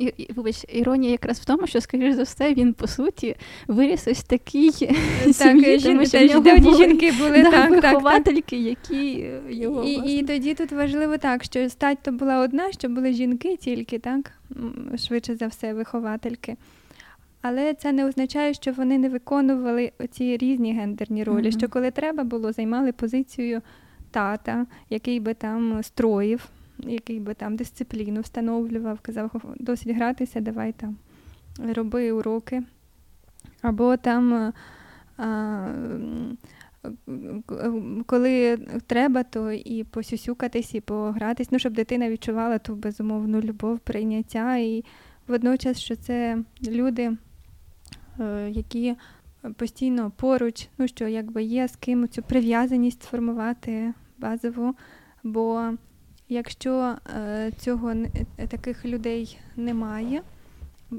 І, і, вибач, іронія якраз в тому, що, скоріш за все, він по суті виріс ось такий так, сім'ї, тому що в нього були, жінки були да, так, виховательки, так, які його і, і тоді тут важливо так, що стать то була одна, що були жінки тільки, так швидше за все, виховательки. Але це не означає, що вони не виконували ці різні гендерні ролі. Mm-hmm. Що коли треба було, займали позицію тата, який би там строїв який би там дисципліну встановлював, казав, досить гратися, давай там роби уроки. Або там коли треба, то і посюсюкатись, і погратись, ну, щоб дитина відчувала ту безумовну любов, прийняття. І водночас, що це люди, е, які постійно поруч, ну що якби є з ким цю прив'язаність сформувати базову. Бо якщо е, цього таких людей немає,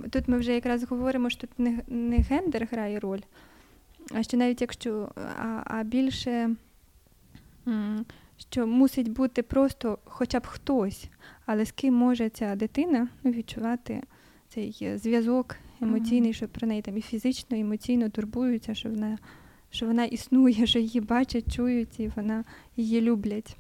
тут ми вже якраз говоримо, що тут не, не гендер грає роль. А що навіть якщо а, а більше що мусить бути просто хоча б хтось, але з ким може ця дитина ну, відчувати цей зв'язок емоційний, що про неї там і фізично, і емоційно турбуються, що вона що вона існує, що її бачать, чують і вона її люблять.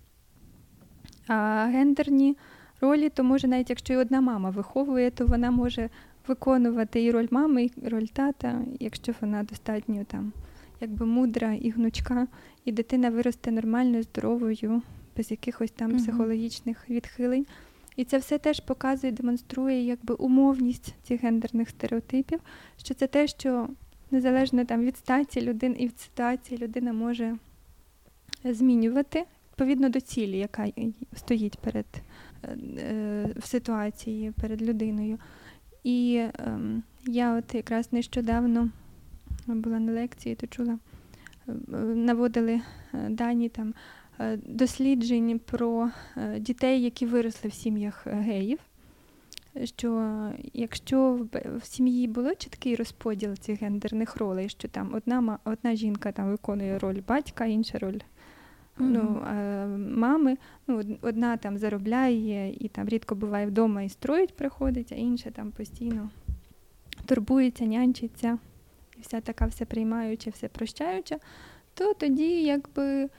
А гендерні ролі, то може, навіть якщо і одна мама виховує, то вона може виконувати і роль мами, і роль тата, якщо вона достатньо там, якби мудра і гнучка, і дитина виросте нормальною, здоровою, без якихось там психологічних відхилень. І це все теж показує, демонструє якби умовність цих гендерних стереотипів, що це те, що незалежно там від статі людини і від ситуації людина може змінювати відповідно до цілі, яка стоїть перед е, в ситуації перед людиною. І е, я от якраз нещодавно була на лекції, то чула, е, наводили е, дані там е, досліджень про дітей, які виросли в сім'ях геїв. Що якщо в сім'ї було чіткий розподіл цих гендерних ролей, що там одна одна жінка там виконує роль батька, інша роль ну, мами. Ну, Одна там заробляє і там рідко буває вдома і строїть, приходить, а інша там постійно турбується, нянчиться, і вся така все приймаюча, все прощаюча, то тоді якби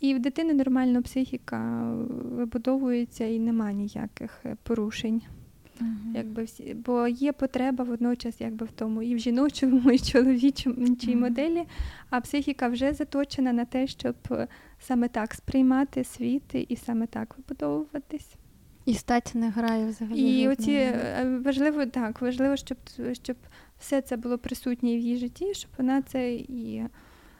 і в дитини нормально психіка вибудовується і нема ніяких е, порушень. Uh-huh. Якби всі, Бо є потреба водночас якби в тому і в жіночому, і в чоловічому uh-huh. моделі, а психіка вже заточена на те, щоб е, саме так сприймати світ і саме так вибудовуватись. І стать не грає взагалі. І оці е, важливо так, важливо, щоб щоб все це було присутнє в її житті, щоб вона це і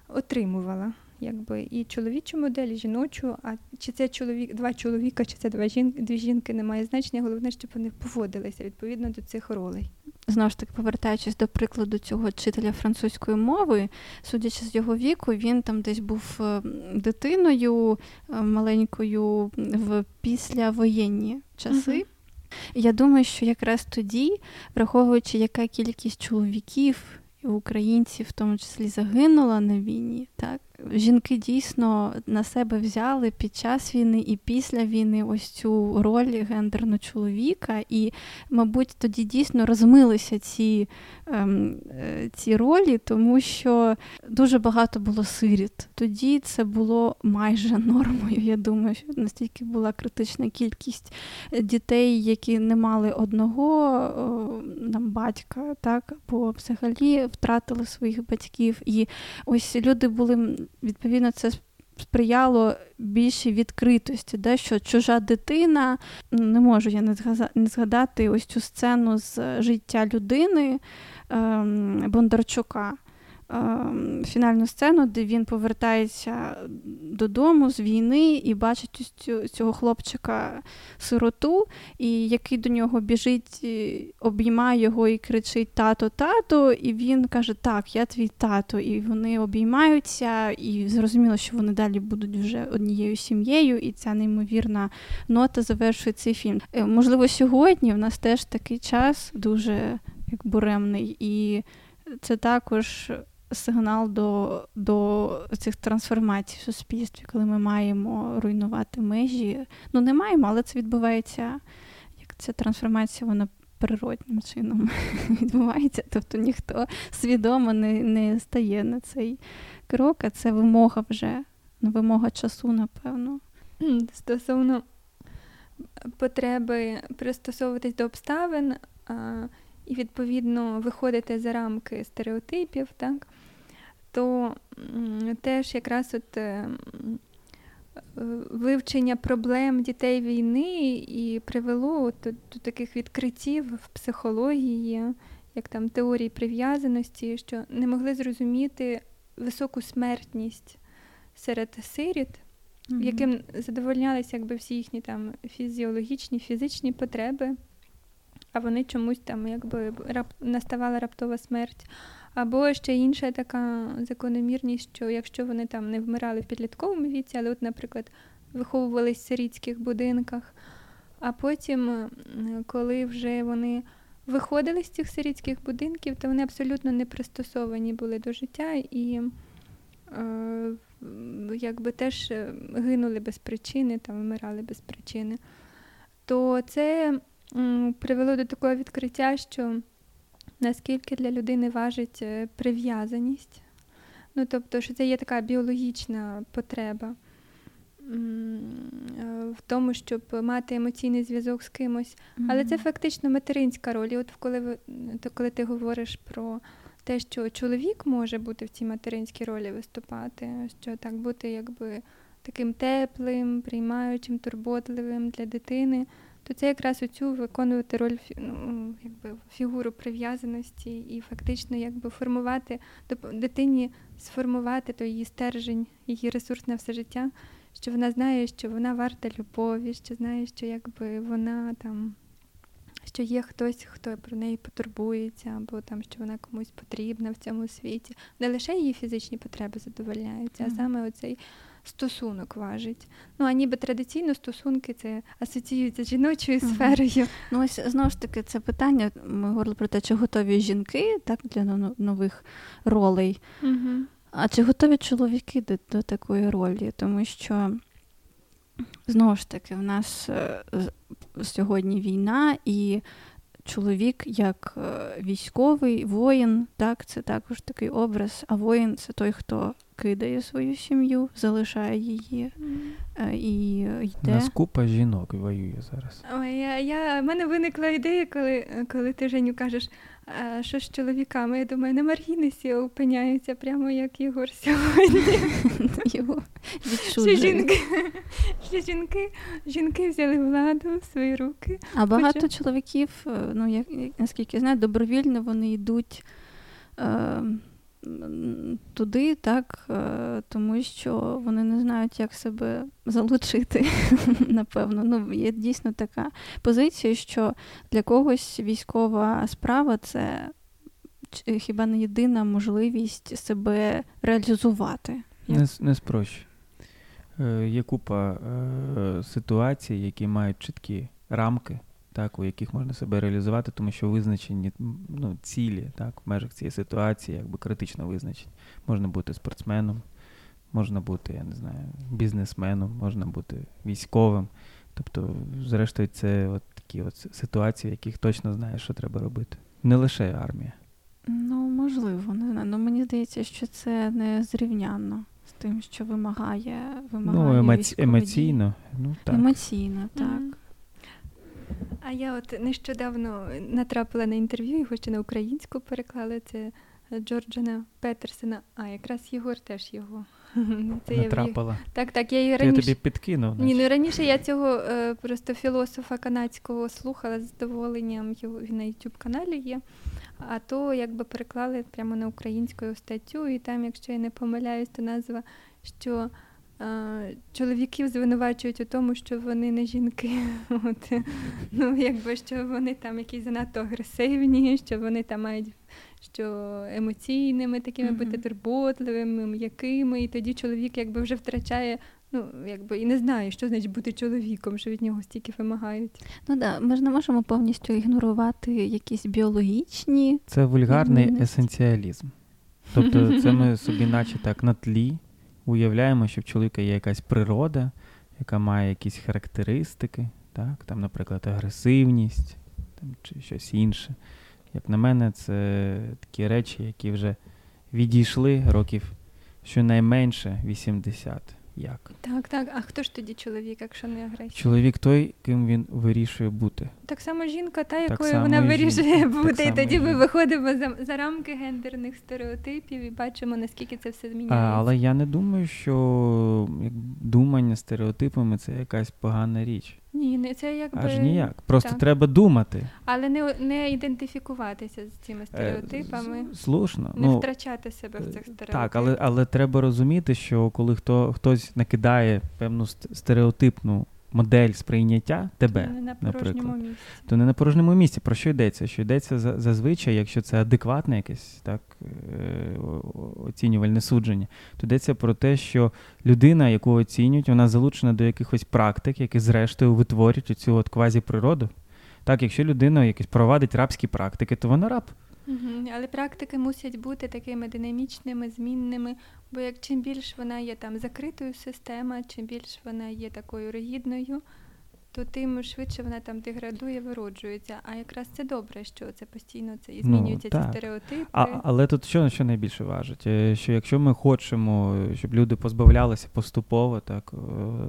отримувала якби і чоловічу модель, і жіночу. А чи це чоловік, два чоловіка, чи це два жінки, дві жінки, не має значення. Головне, щоб вони поводилися відповідно до цих ролей. Знову ж таки, повертаючись до прикладу цього вчителя французької мови, судячи з його віку, він там десь був е, дитиною е, маленькою в післявоєнні часи. Uh-huh. Я думаю, що якраз тоді, враховуючи, яка кількість чоловіків і українців, в тому числі, загинула на війні, так жінки дійсно на себе взяли під час війни і після війни ось цю роль гендерно чоловіка, і, мабуть, тоді дійсно розмилися ці, ем, е, ці ролі, тому що дуже багато було сиріт. Тоді це було майже нормою. Я думаю, що настільки була критична кількість дітей, які не мали одного там, батька, так, бо взагалі втратили своїх батьків. І ось люди були відповідно це сприяло більшій відкритості, де що чужа дитина, не можу я не згадати ось цю сцену з життя людини ем, Бондарчука. Ем, фінальну сцену, де він повертається додому з війни і бачить цього хлопчика сироту, і який до нього біжить, обіймає його і кричить Тато, тато, і він каже: Так, я твій тато. І вони обіймаються, і зрозуміло, що вони далі будуть вже однією сім'єю, і ця неймовірна нота завершує цей фільм. Е, можливо, сьогодні в нас теж такий час дуже як буремний, і це також сигнал до до цих трансформацій в суспільстві, коли ми маємо руйнувати межі. Ну, не маємо, але це відбувається, як ця трансформація, вона природним чином відбувається. Тобто ніхто свідомо не не стає на цей крок, а це вимога вже, ну, вимога часу, напевно. Стосовно потреби пристосовуватись до обставин. І, відповідно, виходити за рамки стереотипів, так, то теж якраз от е, вивчення проблем дітей війни і привело до, до таких відкриттів в психології, як там теорії прив'язаності, що не могли зрозуміти, високу смертність серед сиріт, Мгм. яким задовольнялися якби всі їхні там фізіологічні, фізичні потреби, а вони чомусь там якби рап, наставала раптова смерть. Або ще інша така закономірність, що якщо вони там не вмирали в підлітковому віці, але, от, наприклад, виховувались в сирітських будинках, а потім, коли вже вони виходили з цих сирітських будинків, то вони абсолютно не пристосовані були до життя і е, якби теж е, гинули без причини, там вмирали без причини. То це привело до такого відкриття, що наскільки для людини важить е, прив'язаність. Ну, тобто, що це є така біологічна потреба е, в тому, щоб мати емоційний зв'язок з кимось. Але це фактично материнська роль. І от коли ви то коли ти говориш про те, що чоловік може бути в цій материнській ролі виступати, що так бути якби таким теплим, приймаючим, турботливим для дитини, то це якраз оцю виконувати роль ну, якби фігуру прив'язаності і фактично якби формувати дитині сформувати той її стержень, її ресурс на все життя, що вона знає, що вона варта любові, що знає, що якби вона там. Що є хтось, хто про неї потурбується, або там, що вона комусь потрібна в цьому світі. Не лише її фізичні потреби задовольняються, а саме оцей стосунок важить. Ну, а ніби традиційно стосунки це асоціюються з жіночою сферою. Ну, ось знову ж таки, це питання. Ми говорили про те, чи готові жінки так, для нових ролей. Угу. А чи готові чоловіки до, до такої ролі? Тому що знову ж таки, в нас е, сьогодні війна, і чоловік як е, військовий, воїн, так, це також такий образ. А воїн це той, хто кидає свою сім'ю, залишає її е, і У йде. нас купа жінок воює зараз. Ой, я, я, в мене виникла ідея, коли, коли ти Женю кажеш, що з чоловіками. Я думаю, на Маргінесі опиняються прямо як Ігор сьогодні. Його Що жінки, що жінки, жінки взяли владу в свої руки. А багато Хоча- чоловіків, е, ну як наскільки я знаю, добровільно вони йдуть е, туди, так, е, тому що вони не знають, як себе залучити. Напевно, ну є дійсно така позиція, що для когось військова справа це хіба не єдина можливість себе реалізувати. Не, не спрощу. Е, є купа е, ситуацій, які мають чіткі рамки, так, у яких можна себе реалізувати, тому що визначені ну, цілі так, в межах цієї ситуації, якби критично визначені. Можна бути спортсменом, можна бути, я не знаю, бізнесменом, можна бути військовим. Тобто, зрештою, це от такі от ситуації, в яких точно знаєш, що треба робити. Не лише армія. Ну, можливо, не знаю. Ну мені здається, що це не зрівнянно з тим, що вимагає, вимагає Ну, емоці- емоційно, ну так. Емоційно, так. Мгм. А я от нещодавно натрапила на інтерв'ю, його ще на українську переклали. Це Джорджана Петерсена. А якраз Єгор теж його. Це я Натрапила. Так, так, я її То я тобі підкинув. Ні, ну раніше я цього е, просто філософа канадського слухала з задоволенням. Його він на youtube каналі є. А то якби переклали прямо на українську статтю, і там, якщо я не помиляюсь, то назва, що е, чоловіків звинувачують у тому, що вони не жінки. От, ну, якби що вони там якісь занадто агресивні, що вони там мають що емоційними такими Мгм. бути турботливими, м'якими, і тоді чоловік якби вже втрачає Ну, якби і не знаю, що значить бути чоловіком, що від нього стільки вимагають. Ну да, ми ж не можемо повністю ігнорувати якісь біологічні. Це вульгарний есенціалізм. Тобто, це ми собі, наче так, на тлі уявляємо, що в чоловіка є якась природа, яка має якісь характеристики, так? там, наприклад, агресивність там, чи щось інше. Як на мене, це такі речі, які вже відійшли років щонайменше 80. Як? Так, так. А хто ж тоді чоловік, якщо не агресія? Чоловік той, ким він вирішує бути. Так само жінка, та якою вона вирішує жінка. бути. Так І тоді ми виходимо за, за рамки гендерних стереотипів і бачимо, наскільки це все А, але я не думаю, що думання стереотипами це якась погана річ. Ні, не це якби Аж ніяк. Просто так. треба думати. але не, не ідентифікуватися з цими стереотипами, Е, Слушно. не ну, втрачати себе в цих стереотипах. Так, але, але треба розуміти, що коли хто, хтось накидає певну стереотипну модель сприйняття тебе, не на порожньому наприклад, місці. то не на порожньому місці. Про що йдеться? Що йдеться за- зазвичай, якщо це адекватне якесь так, е, оцінювальне судження, то йдеться про те, що людина, яку оцінюють, вона залучена до якихось практик, які зрештою витворюють оцю от квазіприроду. Так, якщо людина якось провадить рабські практики, то вона раб. Але практики мусять бути такими динамічними, змінними, бо як чим більш вона є там закритою система, чим більш вона є такою ригідною, то тим швидше вона там деградує, вироджується. А якраз це добре, що це постійно це і Ну, змінюються ці стереотипи. А, але тут що, що найбільше важить? Е, Що якщо ми хочемо, щоб люди позбавлялися поступово так,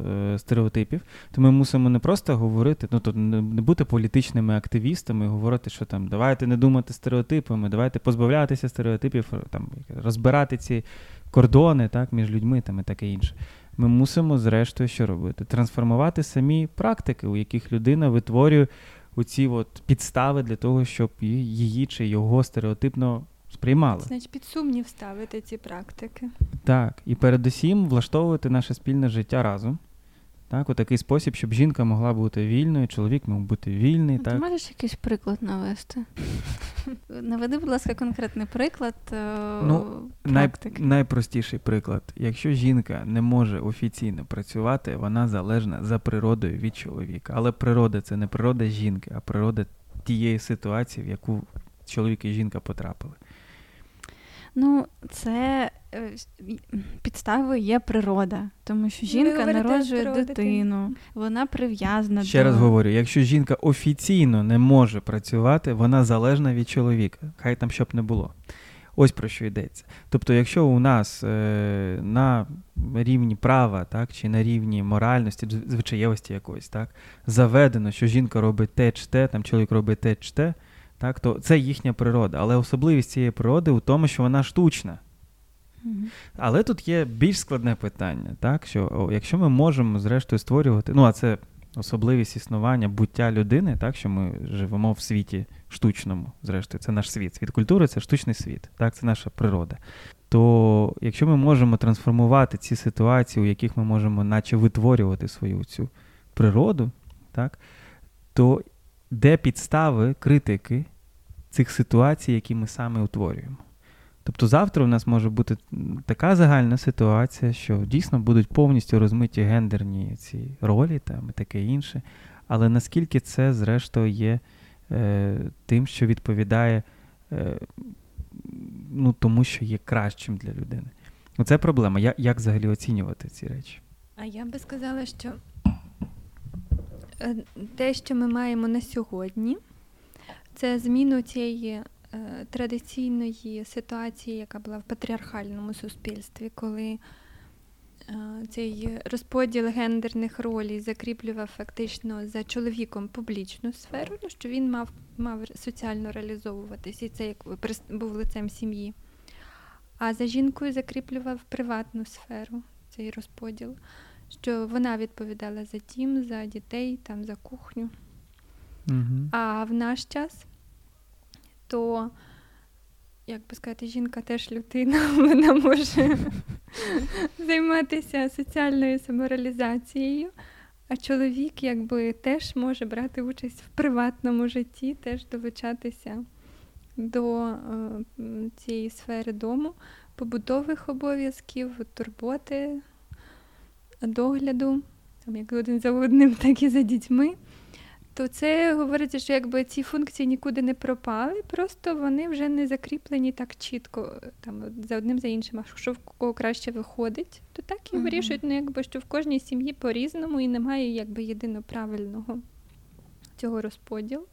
е, стереотипів, то ми мусимо не просто говорити, ну то не бути політичними активістами, говорити, що там давайте не думати стереотипами, давайте позбавлятися стереотипів, там розбирати ці кордони так, між людьми там, і таке інше. Ми мусимо, зрештою, що робити? Трансформувати самі практики, у яких людина витворює оці от підстави для того, щоб її чи його стереотипно сприймали. Значить, під сумнів ставити ці практики. Так, і передусім влаштовувати наше спільне життя разом. Так, у такий спосіб, щоб жінка могла бути вільною, чоловік мав бути вільний. Ти Так. можеш якийсь приклад навести? Наведи, будь ласка, конкретний приклад е, Ну, Най, найпростіший приклад. Якщо жінка не може офіційно працювати, вона залежна за природою від чоловіка. Але природа це не природа жінки, а природа тієї ситуації, в яку чоловік і жінка потрапили. Ну, це е, підставою є природа, тому що жінка народжує дитину, вона прив'язана Ще до раз говорю: якщо жінка офіційно не може працювати, вона залежна від чоловіка. Хай там щоб не було. Ось про що йдеться. Тобто, якщо у нас е, на рівні права, так, чи на рівні моральності, звичаєвості якоїсь, так, заведено, що жінка робить те чи те, там чоловік робить те чи те, так, то це їхня природа. Але особливість цієї природи у тому, що вона штучна. Мгм. Але тут є більш складне питання, так? Що о, якщо ми можемо зрештою створювати, ну а це особливість існування буття людини, так що ми живемо в світі штучному, зрештою, це наш світ. Світ культури це штучний світ, так, це наша природа. То якщо ми можемо трансформувати ці ситуації, у яких ми можемо наче витворювати свою цю природу, так, то де підстави критики цих ситуацій, які ми саме утворюємо? Тобто завтра у нас може бути така загальна ситуація, що дійсно будуть повністю розмиті гендерні ці ролі там, і таке інше. Але наскільки це, зрештою, є е, тим, що відповідає е, ну, тому, що є кращим для людини. Ну, Це проблема. Я, як взагалі оцінювати ці речі? А я би сказала, що те, що ми маємо на сьогодні, це зміну цієї е, традиційної ситуації, яка була в патріархальному суспільстві, коли е, цей розподіл гендерних ролей закріплював фактично за чоловіком публічну сферу, ну, що він мав, мав соціально реалізовуватись, і це як був лицем сім'ї. А за жінкою закріплював приватну сферу цей розподіл що вона відповідала за дім, за дітей, там, за кухню. Угу. А в наш час то, як би сказати, жінка теж людина, вона може займатися соціальною самореалізацією, а чоловік якби теж може брати участь в приватному житті, теж долучатися до е, цієї сфери дому, побутових обов'язків, турботи, догляду, там як один за одним, так і за дітьми. То це говориться, що якби ці функції нікуди не пропали, просто вони вже не закріплені так чітко там за одним за іншим, а що в кого краще виходить, то так і вирішують, ну якби що в кожній сім'ї по-різному і немає якби єдино правильного цього розподілу.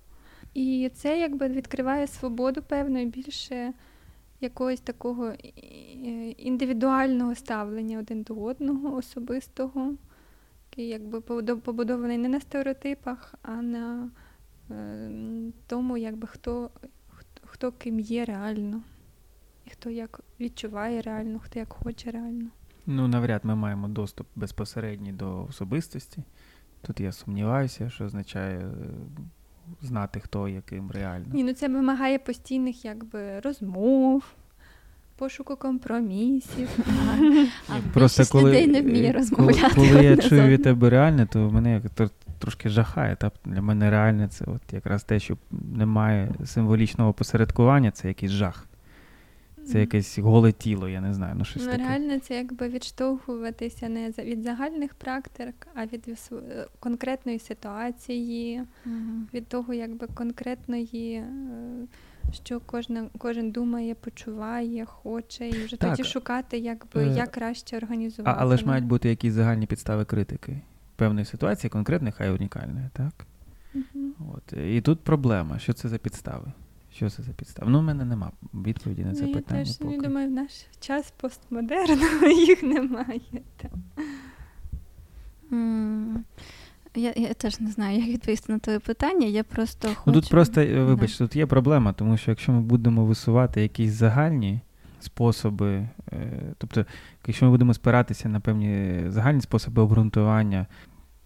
І це якби відкриває свободу певно і більше якогось такого е, індивідуального ставлення один до одного, особистого, який якби побудований не на стереотипах, а на е, тому, якби хто, хто, ким є реально, і хто як відчуває реально, хто як хоче реально. Ну, навряд ми маємо доступ безпосередній до особистості. Тут я сумніваюся, що означає е, знати, хто яким реально. Ні, ну це вимагає постійних якби розмов, пошуку компромісів. А Просто коли, людей не вміє розмовляти. Коли, коли я чую від тебе реальне, то мене як тр- трошки жахає. Та? Для мене реальне це от якраз те, що немає символічного посередкування, це якийсь жах. Це якесь голе тіло, я не знаю. Ну, щось Ну, таке. реально це якби відштовхуватися не від загальних практик, а від е, конкретної ситуації, Мгм. від того, якби конкретної, е, що кожна, кожен думає, почуває, хоче, і вже Так. тоді шукати, якби Е, як краще організувати. А, але ж мають бути якісь загальні підстави критики. Певної ситуації, конкретної, хай унікальної, так? Мгм. От. І тут проблема. Що це за підстави? Що це за підстави? Ну, в мене нема відповіді на це Ну, я питання. теж поки. думаю, в наш час постмодерну їх немає. Та. М, Я, я теж не знаю, як відповісти на твоє питання. Я просто хочу... Ну тут просто, е, Да. тут є проблема, тому що якщо ми будемо висувати якісь загальні способи, е, тобто, якщо ми будемо спиратися на певні загальні способи обґрунтування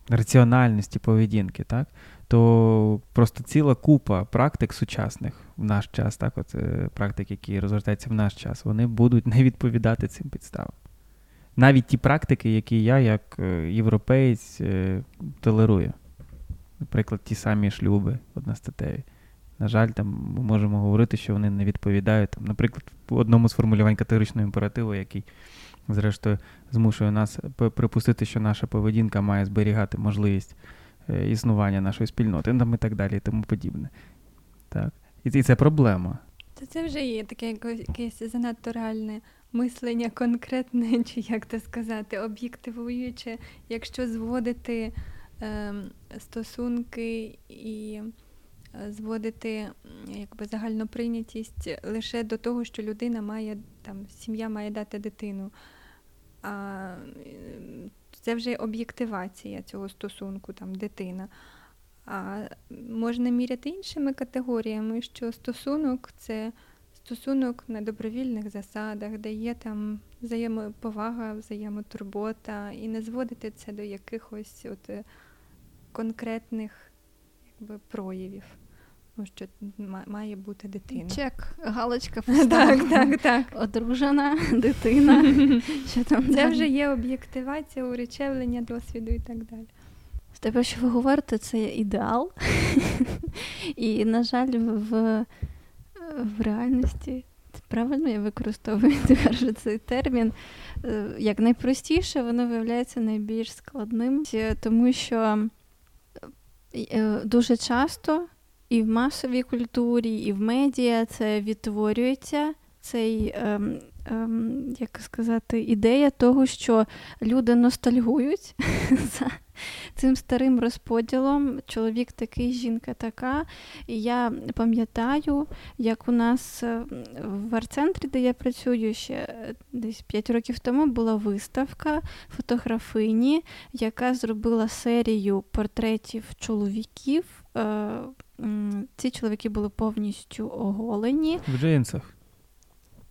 раціональності поведінки, так, то просто ціла купа практик сучасних в наш час, так, от, е, практик, які розгортаються в наш час, вони будуть не відповідати цим підставам. Навіть ті практики, які я, як е, європеєць, е, толерую. Наприклад, ті самі шлюби одностатеві. На жаль, там ми можемо говорити, що вони не відповідають. Там, наприклад, одному з формулювань категоричного імперативу, який, зрештою, змушує нас припустити, що наша поведінка має зберігати можливість існування нашої спільноти, ну, там і так далі, і тому подібне. Так. І, це проблема. Та це вже є таке якесь занадто реальне мислення конкретне, чи як це сказати, об'єктивуюче, якщо зводити ем, стосунки і е, зводити якби загальноприйнятість лише до того, що людина має там сім'я має дати дитину. А це вже об'єктивація цього стосунку, там дитина. А можна міряти іншими категоріями, що стосунок це стосунок на добровільних засадах, де є там взаємоповага, взаємотурбота, і не зводити це до якихось от конкретних якби, проявів. Ну, що має бути дитина. Чек, галочка Так, так, так. Одружена дитина. Що там Це вже є об'єктивація, уречевлення досвіду і так далі. З тебе, що ви говорите, це є ідеал. І, на жаль, в, в реальності правильно я використовую тепер цей термін. Е, Як найпростіше, воно виявляється найбільш складним, тому що е, дуже часто і в масовій культурі, і в медіа це відтворюється. Цей, ем, ем, як сказати, ідея того, що люди ностальгують за цим старим розподілом. Чоловік такий, жінка така. І я пам'ятаю, як у нас е, в арт-центрі, де я працюю ще е, десь 5 років тому, була виставка фотографині, яка зробила серію портретів чоловіків. Ці чоловіки були повністю оголені, В джинсах.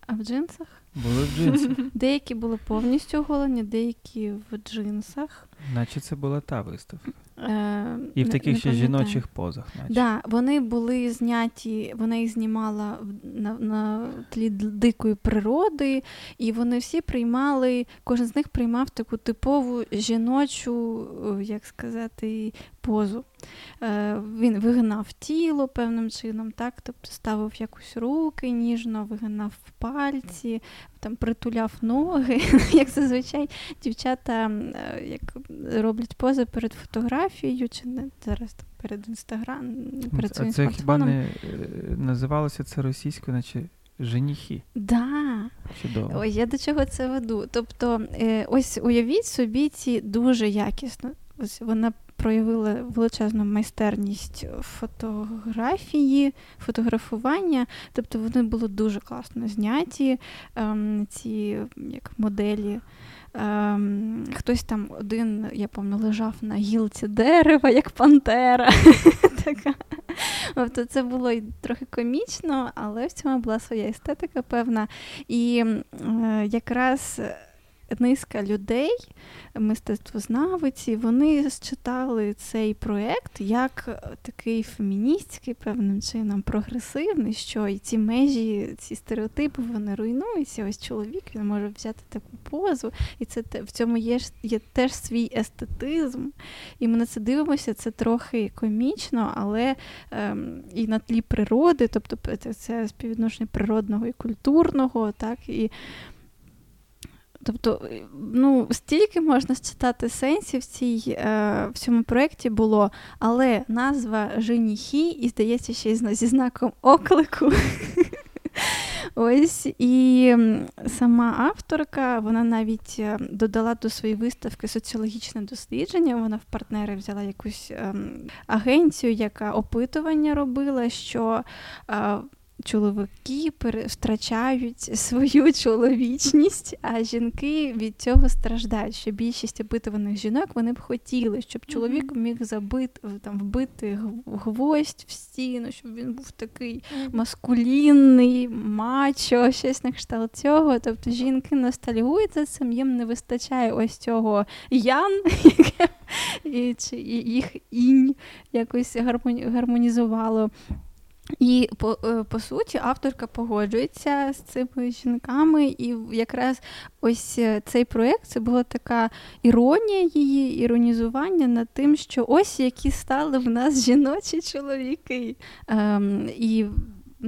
а в джинсах. Були в джинсах. Деякі були повністю оголені, деякі в джинсах. Наче це була та виставка. Е, І в не- таких не ще пам'ятаю. жіночих позах, наче. Да, вони були зняті, вона їх знімала на, на тлі дикої природи, і вони всі приймали, кожен з них приймав таку типову жіночу, е, як сказати, позу. Е, він вигинав тіло певним чином, так, тобто ставив якусь руки ніжно, вигинав пальці, там притуляв ноги. Як зазвичай дівчата е, як роблять пози перед фотографією, чи не зараз там перед інстаграм, перед А своїм це хіба не е, називалося це російською, наче женіхи. Да. Чудово. Ой, я до чого це веду? Тобто, ось уявіть собі ці дуже якісно. Ось вона проявила величезну майстерність фотографії, фотографування. Тобто вони були дуже класно зняті, ем, ці як моделі. Ем, хтось там один, я пам'ятаю, лежав на гілці дерева, як пантера. Така. Тобто це було й трохи комічно, але в цьому була своя естетика певна. І е, якраз низка людей, мистецтвознавиці, вони считали цей проєкт як такий феміністський, певним чином, прогресивний, що і ці межі, ці стереотипи вони руйнуються. Ось чоловік він може взяти таку позу, і це в цьому є є теж свій естетизм. І ми на це дивимося, це трохи комічно, але ем, і на тлі природи, тобто це співвідношення природного і культурного, так і. Тобто, ну, стільки можна читати сенсів в цій, е, в цьому проєкті було, але назва Женіхі, і здається, ще й зі знаком оклику. Ось і сама авторка, вона навіть е, додала до своєї виставки соціологічне дослідження. Вона в партнери взяла якусь ем, агенцію, яка опитування робила, що е, чоловіки втрачають свою чоловічність, а жінки від цього страждають. Що більшість опитуваних жінок вони б хотіли, щоб чоловік міг забити там вбити гвоздь в стіну, щоб він був такий маскулінний, мачо, щось на кшталт цього. Тобто жінки ностальгують за цим, їм не вистачає ось цього ян, яке і, чи їх інь якось гармонізувало і по е, по суті авторка погоджується з цими жінками, і якраз ось е, цей проєкт це була така іронія її, іронізування над тим, що ось які стали в нас жіночі чоловіки. Ем, І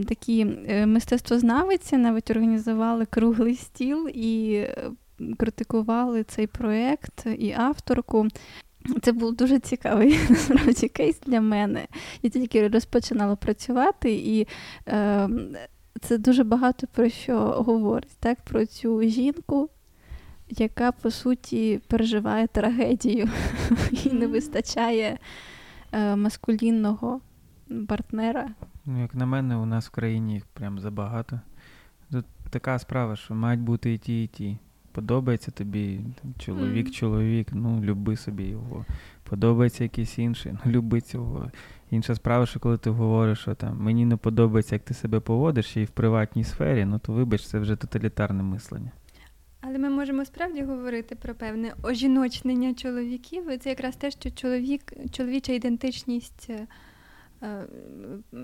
такі е, мистецтвознавиці навіть організували круглий стіл і критикували цей проєкт і авторку. Це був дуже цікавий насправді кейс для мене. Я тільки розпочинала працювати, і е, це дуже багато про що говорить, так? про цю жінку, яка по суті переживає трагедію і не вистачає е, маскулінного партнера. Ну, Як на мене, у нас в країні їх прям забагато. Тут така справа, що мають бути і ті, і ті. Подобається тобі там, чоловік, mm. чоловік, ну люби собі його. Подобається якийсь інший, ну люби цього. Інша справа, що коли ти говориш, що там мені не подобається, як ти себе поводиш і в приватній сфері, ну то вибач, це вже тоталітарне мислення. Але ми можемо справді говорити про певне ожіночнення чоловіків. Це якраз те, що чоловік, чоловіча ідентичність е, е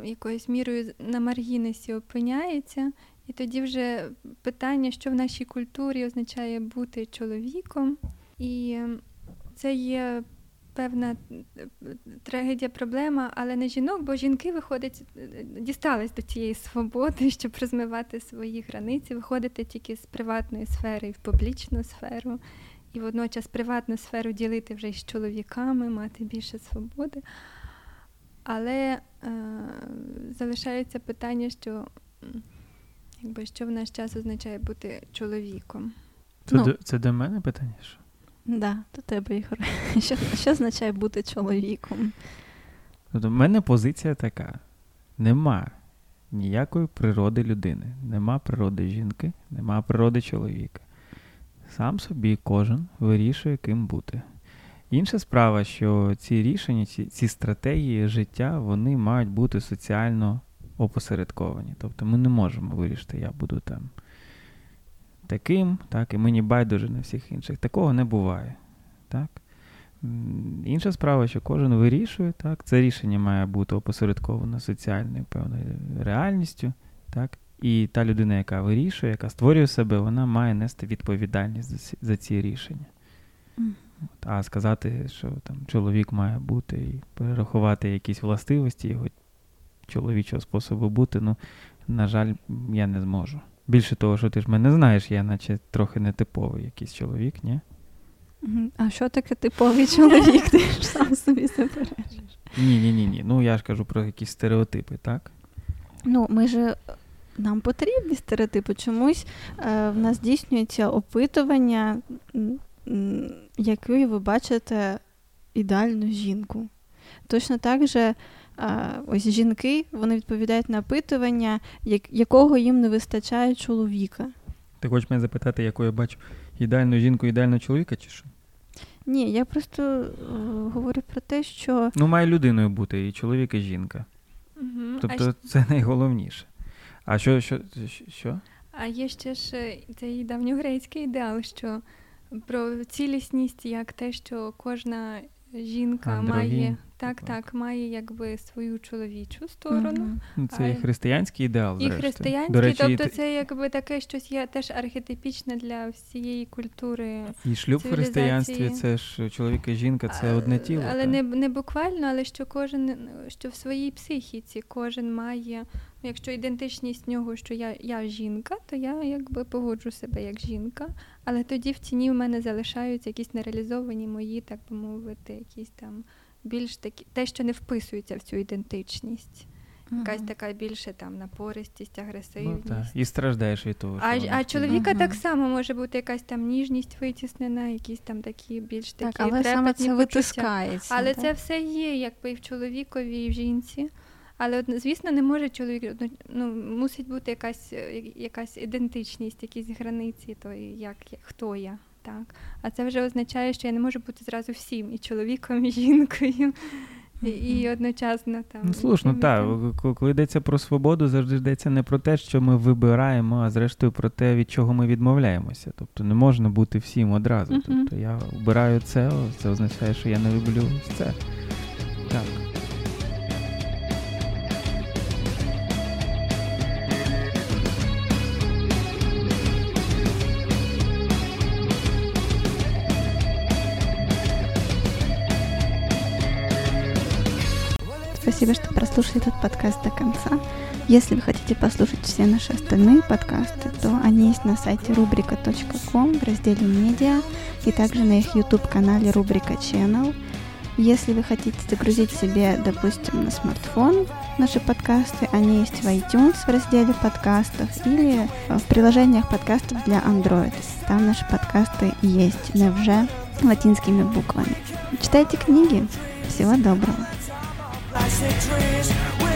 якоюсь мірою на маргінесі опиняється, і тоді вже питання, що в нашій культурі означає бути чоловіком, і це є певна трагедія, проблема, але не жінок, бо жінки виходять, дістались до цієї свободи, щоб розмивати свої границі, виходити тільки з приватної сфери в публічну сферу, і водночас приватну сферу ділити вже з чоловіками, мати більше свободи. Але е, залишається питання, що Якби що в наш час означає бути чоловіком? Це, ну, до, це до мене питання? що? Да, до тебе, Ігор. Що що означає бути чоловіком? Тобто, в мене позиція така: нема ніякої природи людини, нема природи жінки, нема природи чоловіка. Сам собі кожен вирішує, ким бути. Інша справа, що ці рішення, ці, ці стратегії життя, вони мають бути соціально опосередковані. Тобто ми не можемо вирішити, я буду там таким, так, і мені байдуже на всіх інших. Такого не буває. Так? Інша справа, що кожен вирішує, так, це рішення має бути опосередковано соціальною певною реальністю. Так? І та людина, яка вирішує, яка створює себе, вона має нести відповідальність за ці, за ці рішення. Mm. А сказати, що там чоловік має бути і перерахувати якісь властивості його чоловічого способу бути, ну, на жаль, я не зможу. Більше того, що ти ж мене знаєш, я наче трохи нетиповий якийсь чоловік, ні? А що таке типовий чоловік? Ти ж сам собі заперечиш? Ні, ні, ні, ні. Ну я ж кажу про якісь стереотипи, так? Ну, ми ж. Нам потрібні стереотипи. Чомусь е, в нас здійснюється опитування, якою ви бачите ідеальну жінку. Точно так же ось жінки вони відповідають на опитування, якого їм не вистачає чоловіка. Ти хочеш мене запитати, яку я бачу ідеальну жінку, ідеального чоловіка, чи що? Ні, я просто е, говорю про те, що. Ну, має людиною бути і чоловік, і жінка. Угу. Тобто а це найголовніше. А що? що, що? А є ще ж е, цей давньогрецький ідеал, що про цілісність як те, що кожна жінка Андрогін, має так, так, має якби свою чоловічу сторону. Ну, Це і християнський ідеал. І християнський, До речі, тобто це якби таке щось є теж архетипічне для всієї культури. І шлюб в християнстві це ж чоловік і жінка, це А, одне тіло. Але так? не, не буквально, але що кожен, що в своїй психіці кожен має, якщо ідентичність нього, що я, я жінка, то я якби поводжу себе як жінка, але тоді в ціні в мене залишаються якісь нереалізовані мої, так би мовити, якісь там більш такі, те, що не вписується в цю ідентичність. Якась Мгм. така більше там напористість, Ну, агресивність. так. І страждаєш від того. А, що а чоловіка Мгм. так само може бути якась там ніжність витіснена, якісь там такі більш такі Так, але саме це почуття. витискається. Але так? це все є, якби і в чоловікові, і в жінці. Але звісно, не може чоловік одно- ну, мусить бути якась, е, якась ідентичність, якісь границі, то як хто я. Так. А це вже означає, що я не можу бути зразу всім, і чоловіком, і жінкою, і, і одночасно там. Ну, слушно, так. Коли- йдеться про свободу, завжди йдеться не про те, що ми вибираємо, а зрештою про те, від чого ми відмовляємося. Тобто не можна бути всім одразу. Тобто я обираю це, це означає, що я не люблю це. Так. Спасибо, что прослушали этот подкаст до конца. Если вы хотите послушать все наши остальные подкасты, то они есть на сайте rubrika.com в разделе «Медиа» и также на их YouTube-канале «Рубрика Channel». Если вы хотите загрузить себе, допустим, на смартфон наши подкасты, они есть в iTunes в разделе подкастов или в приложениях подкастов для Android. Там наши подкасты есть невже латинскими буквами. Читайте книги. Всего доброго. Plastic trees